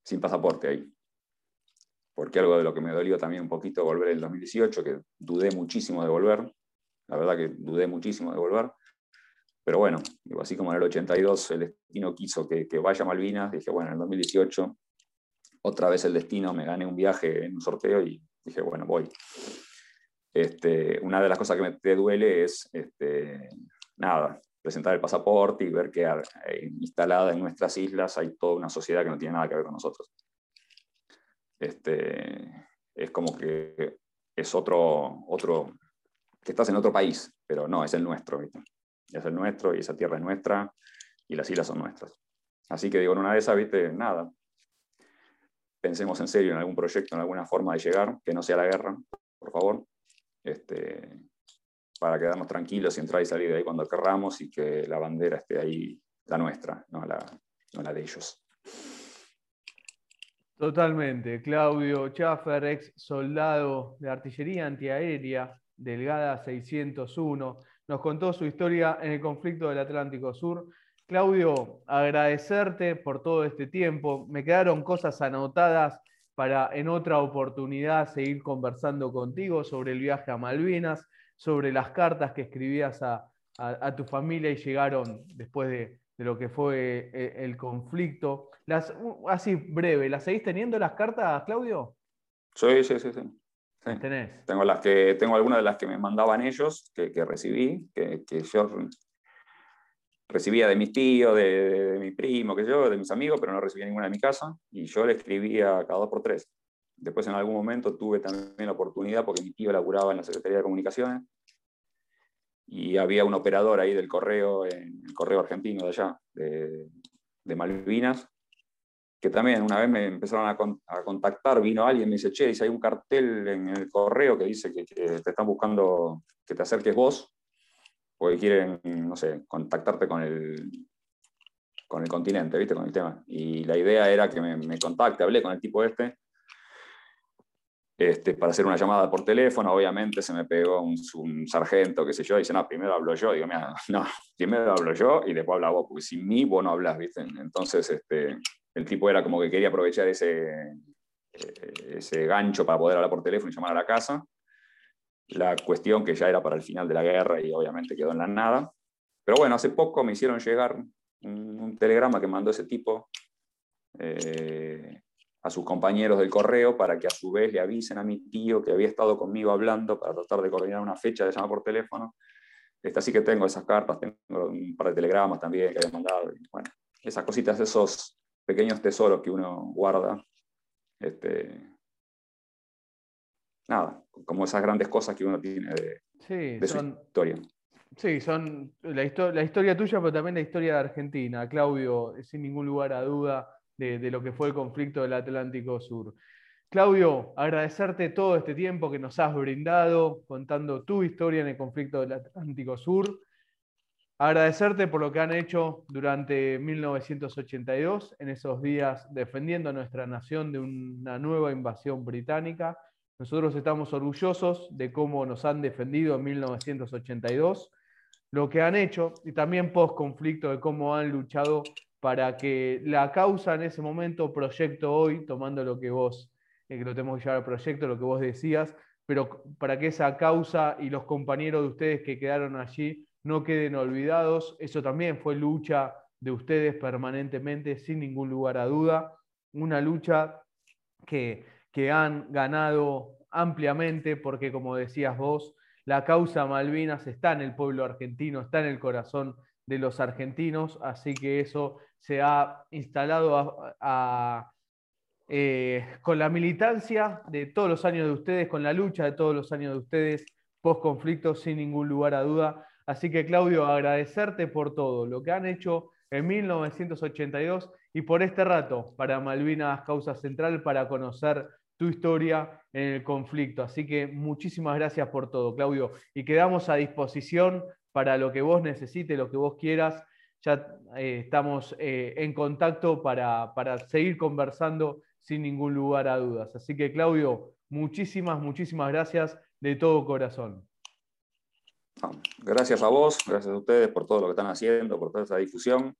sin pasaporte ahí. Porque algo de lo que me dolió también un poquito volver en el 2018, que dudé muchísimo de volver, la verdad que dudé muchísimo de volver, pero bueno, así como en el 82 el destino quiso que, que vaya Malvinas, dije, bueno, en el 2018 otra vez el destino, me gané un viaje en un sorteo y dije, bueno, voy. Este, una de las cosas que me te duele es, este, nada, presentar el pasaporte y ver que eh, instalada en nuestras islas hay toda una sociedad que no tiene nada que ver con nosotros. Este, es como que es otro, otro, que estás en otro país, pero no, es el nuestro, ¿viste? Es el nuestro y esa tierra es nuestra y las islas son nuestras. Así que digo, en una de esas, ¿viste? Nada. Pensemos en serio en algún proyecto, en alguna forma de llegar, que no sea la guerra, por favor este, para quedarnos tranquilos y entrar y salir de ahí cuando querramos y que la bandera esté ahí, la nuestra, no la, de ellos. Totalmente. Claudio Chaffer, ex soldado de artillería antiaérea, Delgada 601, nos contó su historia en el conflicto del Atlántico Sur. Claudio, agradecerte por todo este tiempo. Me quedaron cosas anotadas para en otra oportunidad seguir conversando contigo sobre el viaje a Malvinas, sobre las cartas que escribías a, tu familia y llegaron después de, lo que fue eh, el, conflicto. Las, así breve, ¿las seguís teniendo las cartas, Claudio? Sí, sí, sí. sí. ¿Tenés? Tengo, las que, tengo algunas de las que me mandaban ellos, que, recibí, que, que yo recibía de mis tíos, de, mi primo, que yo, de mis amigos, pero no recibía ninguna de mi casa, y yo le escribía cada dos por tres. Después en algún momento tuve también la oportunidad, porque mi tío laburaba en la Secretaría de Comunicaciones, y había un operador ahí del correo, en el correo argentino de allá, de, Malvinas, que también una vez me empezaron a, contactar, vino alguien, me dice, che, dice, hay un cartel en el correo que dice que, que te están buscando que te acerques vos porque quieren, no sé, contactarte con el, con el continente, ¿viste? Con el tema. Y la idea era que me, contacte, hablé con el tipo este, este, para hacer una llamada por teléfono, obviamente se me pegó un, sargento, qué sé yo, y dice, no, primero hablo yo, digo, mira, *laughs* no, primero hablo yo y después habla vos, porque sin mí vos no hablas, ¿viste? Entonces, este, el tipo era como que quería aprovechar ese, eh, ese gancho para poder hablar por teléfono y llamar a la casa, la cuestión que ya era para el final de la guerra y obviamente quedó en la nada. Pero bueno, hace poco me hicieron llegar un, telegrama que mandó ese tipo eh, a sus compañeros del correo para que a su vez le avisen a mi tío que había estado conmigo hablando para tratar de coordinar una fecha de llamar por teléfono. Esta sí que tengo esas cartas, tengo un par de telegramas también que había mandado. bueno, esas cositas, esos pequeños tesoros que uno guarda. Este, nada, como esas grandes cosas que uno tiene de, su historia. Sí, son la, la, historia tuya, pero también la historia de Argentina, Claudio, sin ningún lugar a duda de, de, lo que fue el conflicto del Atlántico Sur. Claudio, agradecerte todo este tiempo que nos has brindado contando tu historia en el conflicto del Atlántico Sur. Agradecerte por lo que han hecho durante 1982, en esos días defendiendo a nuestra nación de una nueva invasión británica. Nosotros estamos orgullosos de cómo nos han defendido en 1982 lo que han hecho y también post conflicto de cómo han luchado para que la causa en ese momento, proyecto hoy, tomando lo que vos, eh, que lo tenemos que llevar proyecto, lo que vos decías, pero para que esa causa y los compañeros de ustedes que quedaron allí no queden olvidados, eso también fue lucha de ustedes permanentemente, sin ningún lugar a duda, una lucha que, que han ganado ampliamente porque, como decías vos, la causa Malvinas está en el pueblo argentino, está en el corazón de los argentinos, así que eso se ha instalado eh, con la militancia de todos los años de ustedes, con la lucha de todos los años de ustedes, post conflicto, sin ningún lugar a duda. Así que Claudio, agradecerte por todo lo que han hecho en 1982 y por este rato para Malvinas Causa Central, para conocer tu historia en el conflicto. Así que muchísimas gracias por todo, Claudio. Y quedamos a disposición para lo que vos necesites, lo que vos quieras. Ya eh, estamos eh, en contacto para, para seguir conversando sin ningún lugar a dudas. Así que, Claudio, muchísimas, muchísimas gracias de todo corazón. Gracias a vos, gracias a ustedes por todo lo que están haciendo, por toda esa difusión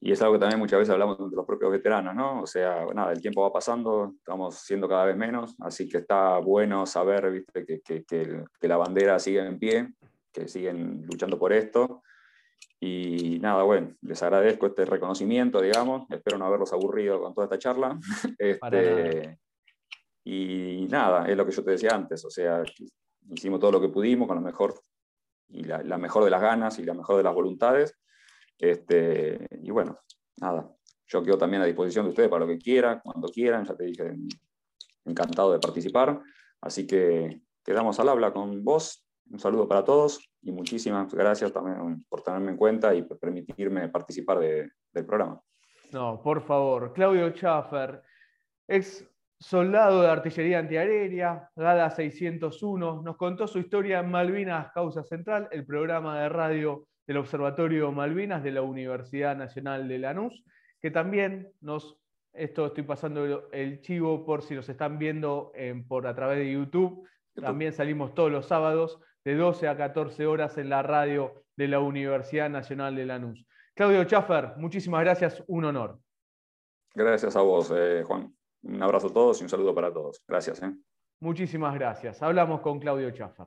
y es algo que también muchas veces hablamos entre los propios veteranos, ¿no? O sea, nada, el tiempo va pasando, estamos siendo cada vez menos, así que está bueno saber, ¿viste? Que, que, que, la bandera sigue en pie, que siguen luchando por esto. Y nada, bueno, les agradezco este reconocimiento, digamos, espero no haberlos aburrido con toda esta charla. *laughs* Este, y nada, es lo que yo te decía antes, o sea, hicimos todo lo que pudimos con lo mejor y la, la mejor de las ganas y la mejor de las voluntades este, y bueno, nada, yo quedo también a disposición de ustedes para lo que quieran, cuando quieran, ya te dije, encantado de participar. Así que quedamos al habla con vos. Un saludo para todos y muchísimas gracias también por tenerme en cuenta y permitirme participar del programa. No, por favor. Claudio Schaffer, ex soldado de artillería antiaérea, GADA 601, nos contó su historia en Malvinas Causa Central, el programa de radio del Observatorio Malvinas de la Universidad Nacional de Lanús, que también nos, esto estoy pasando el chivo por si nos están viendo por a través de YouTube, también salimos todos los sábados de 12 a 14 horas en la radio de la Universidad Nacional de Lanús. Claudio Schaffer, muchísimas gracias, un honor. Gracias a vos, eh, Juan. Un abrazo a todos y un saludo para todos. Gracias. Eh. Muchísimas gracias. Hablamos con Claudio Schaffer.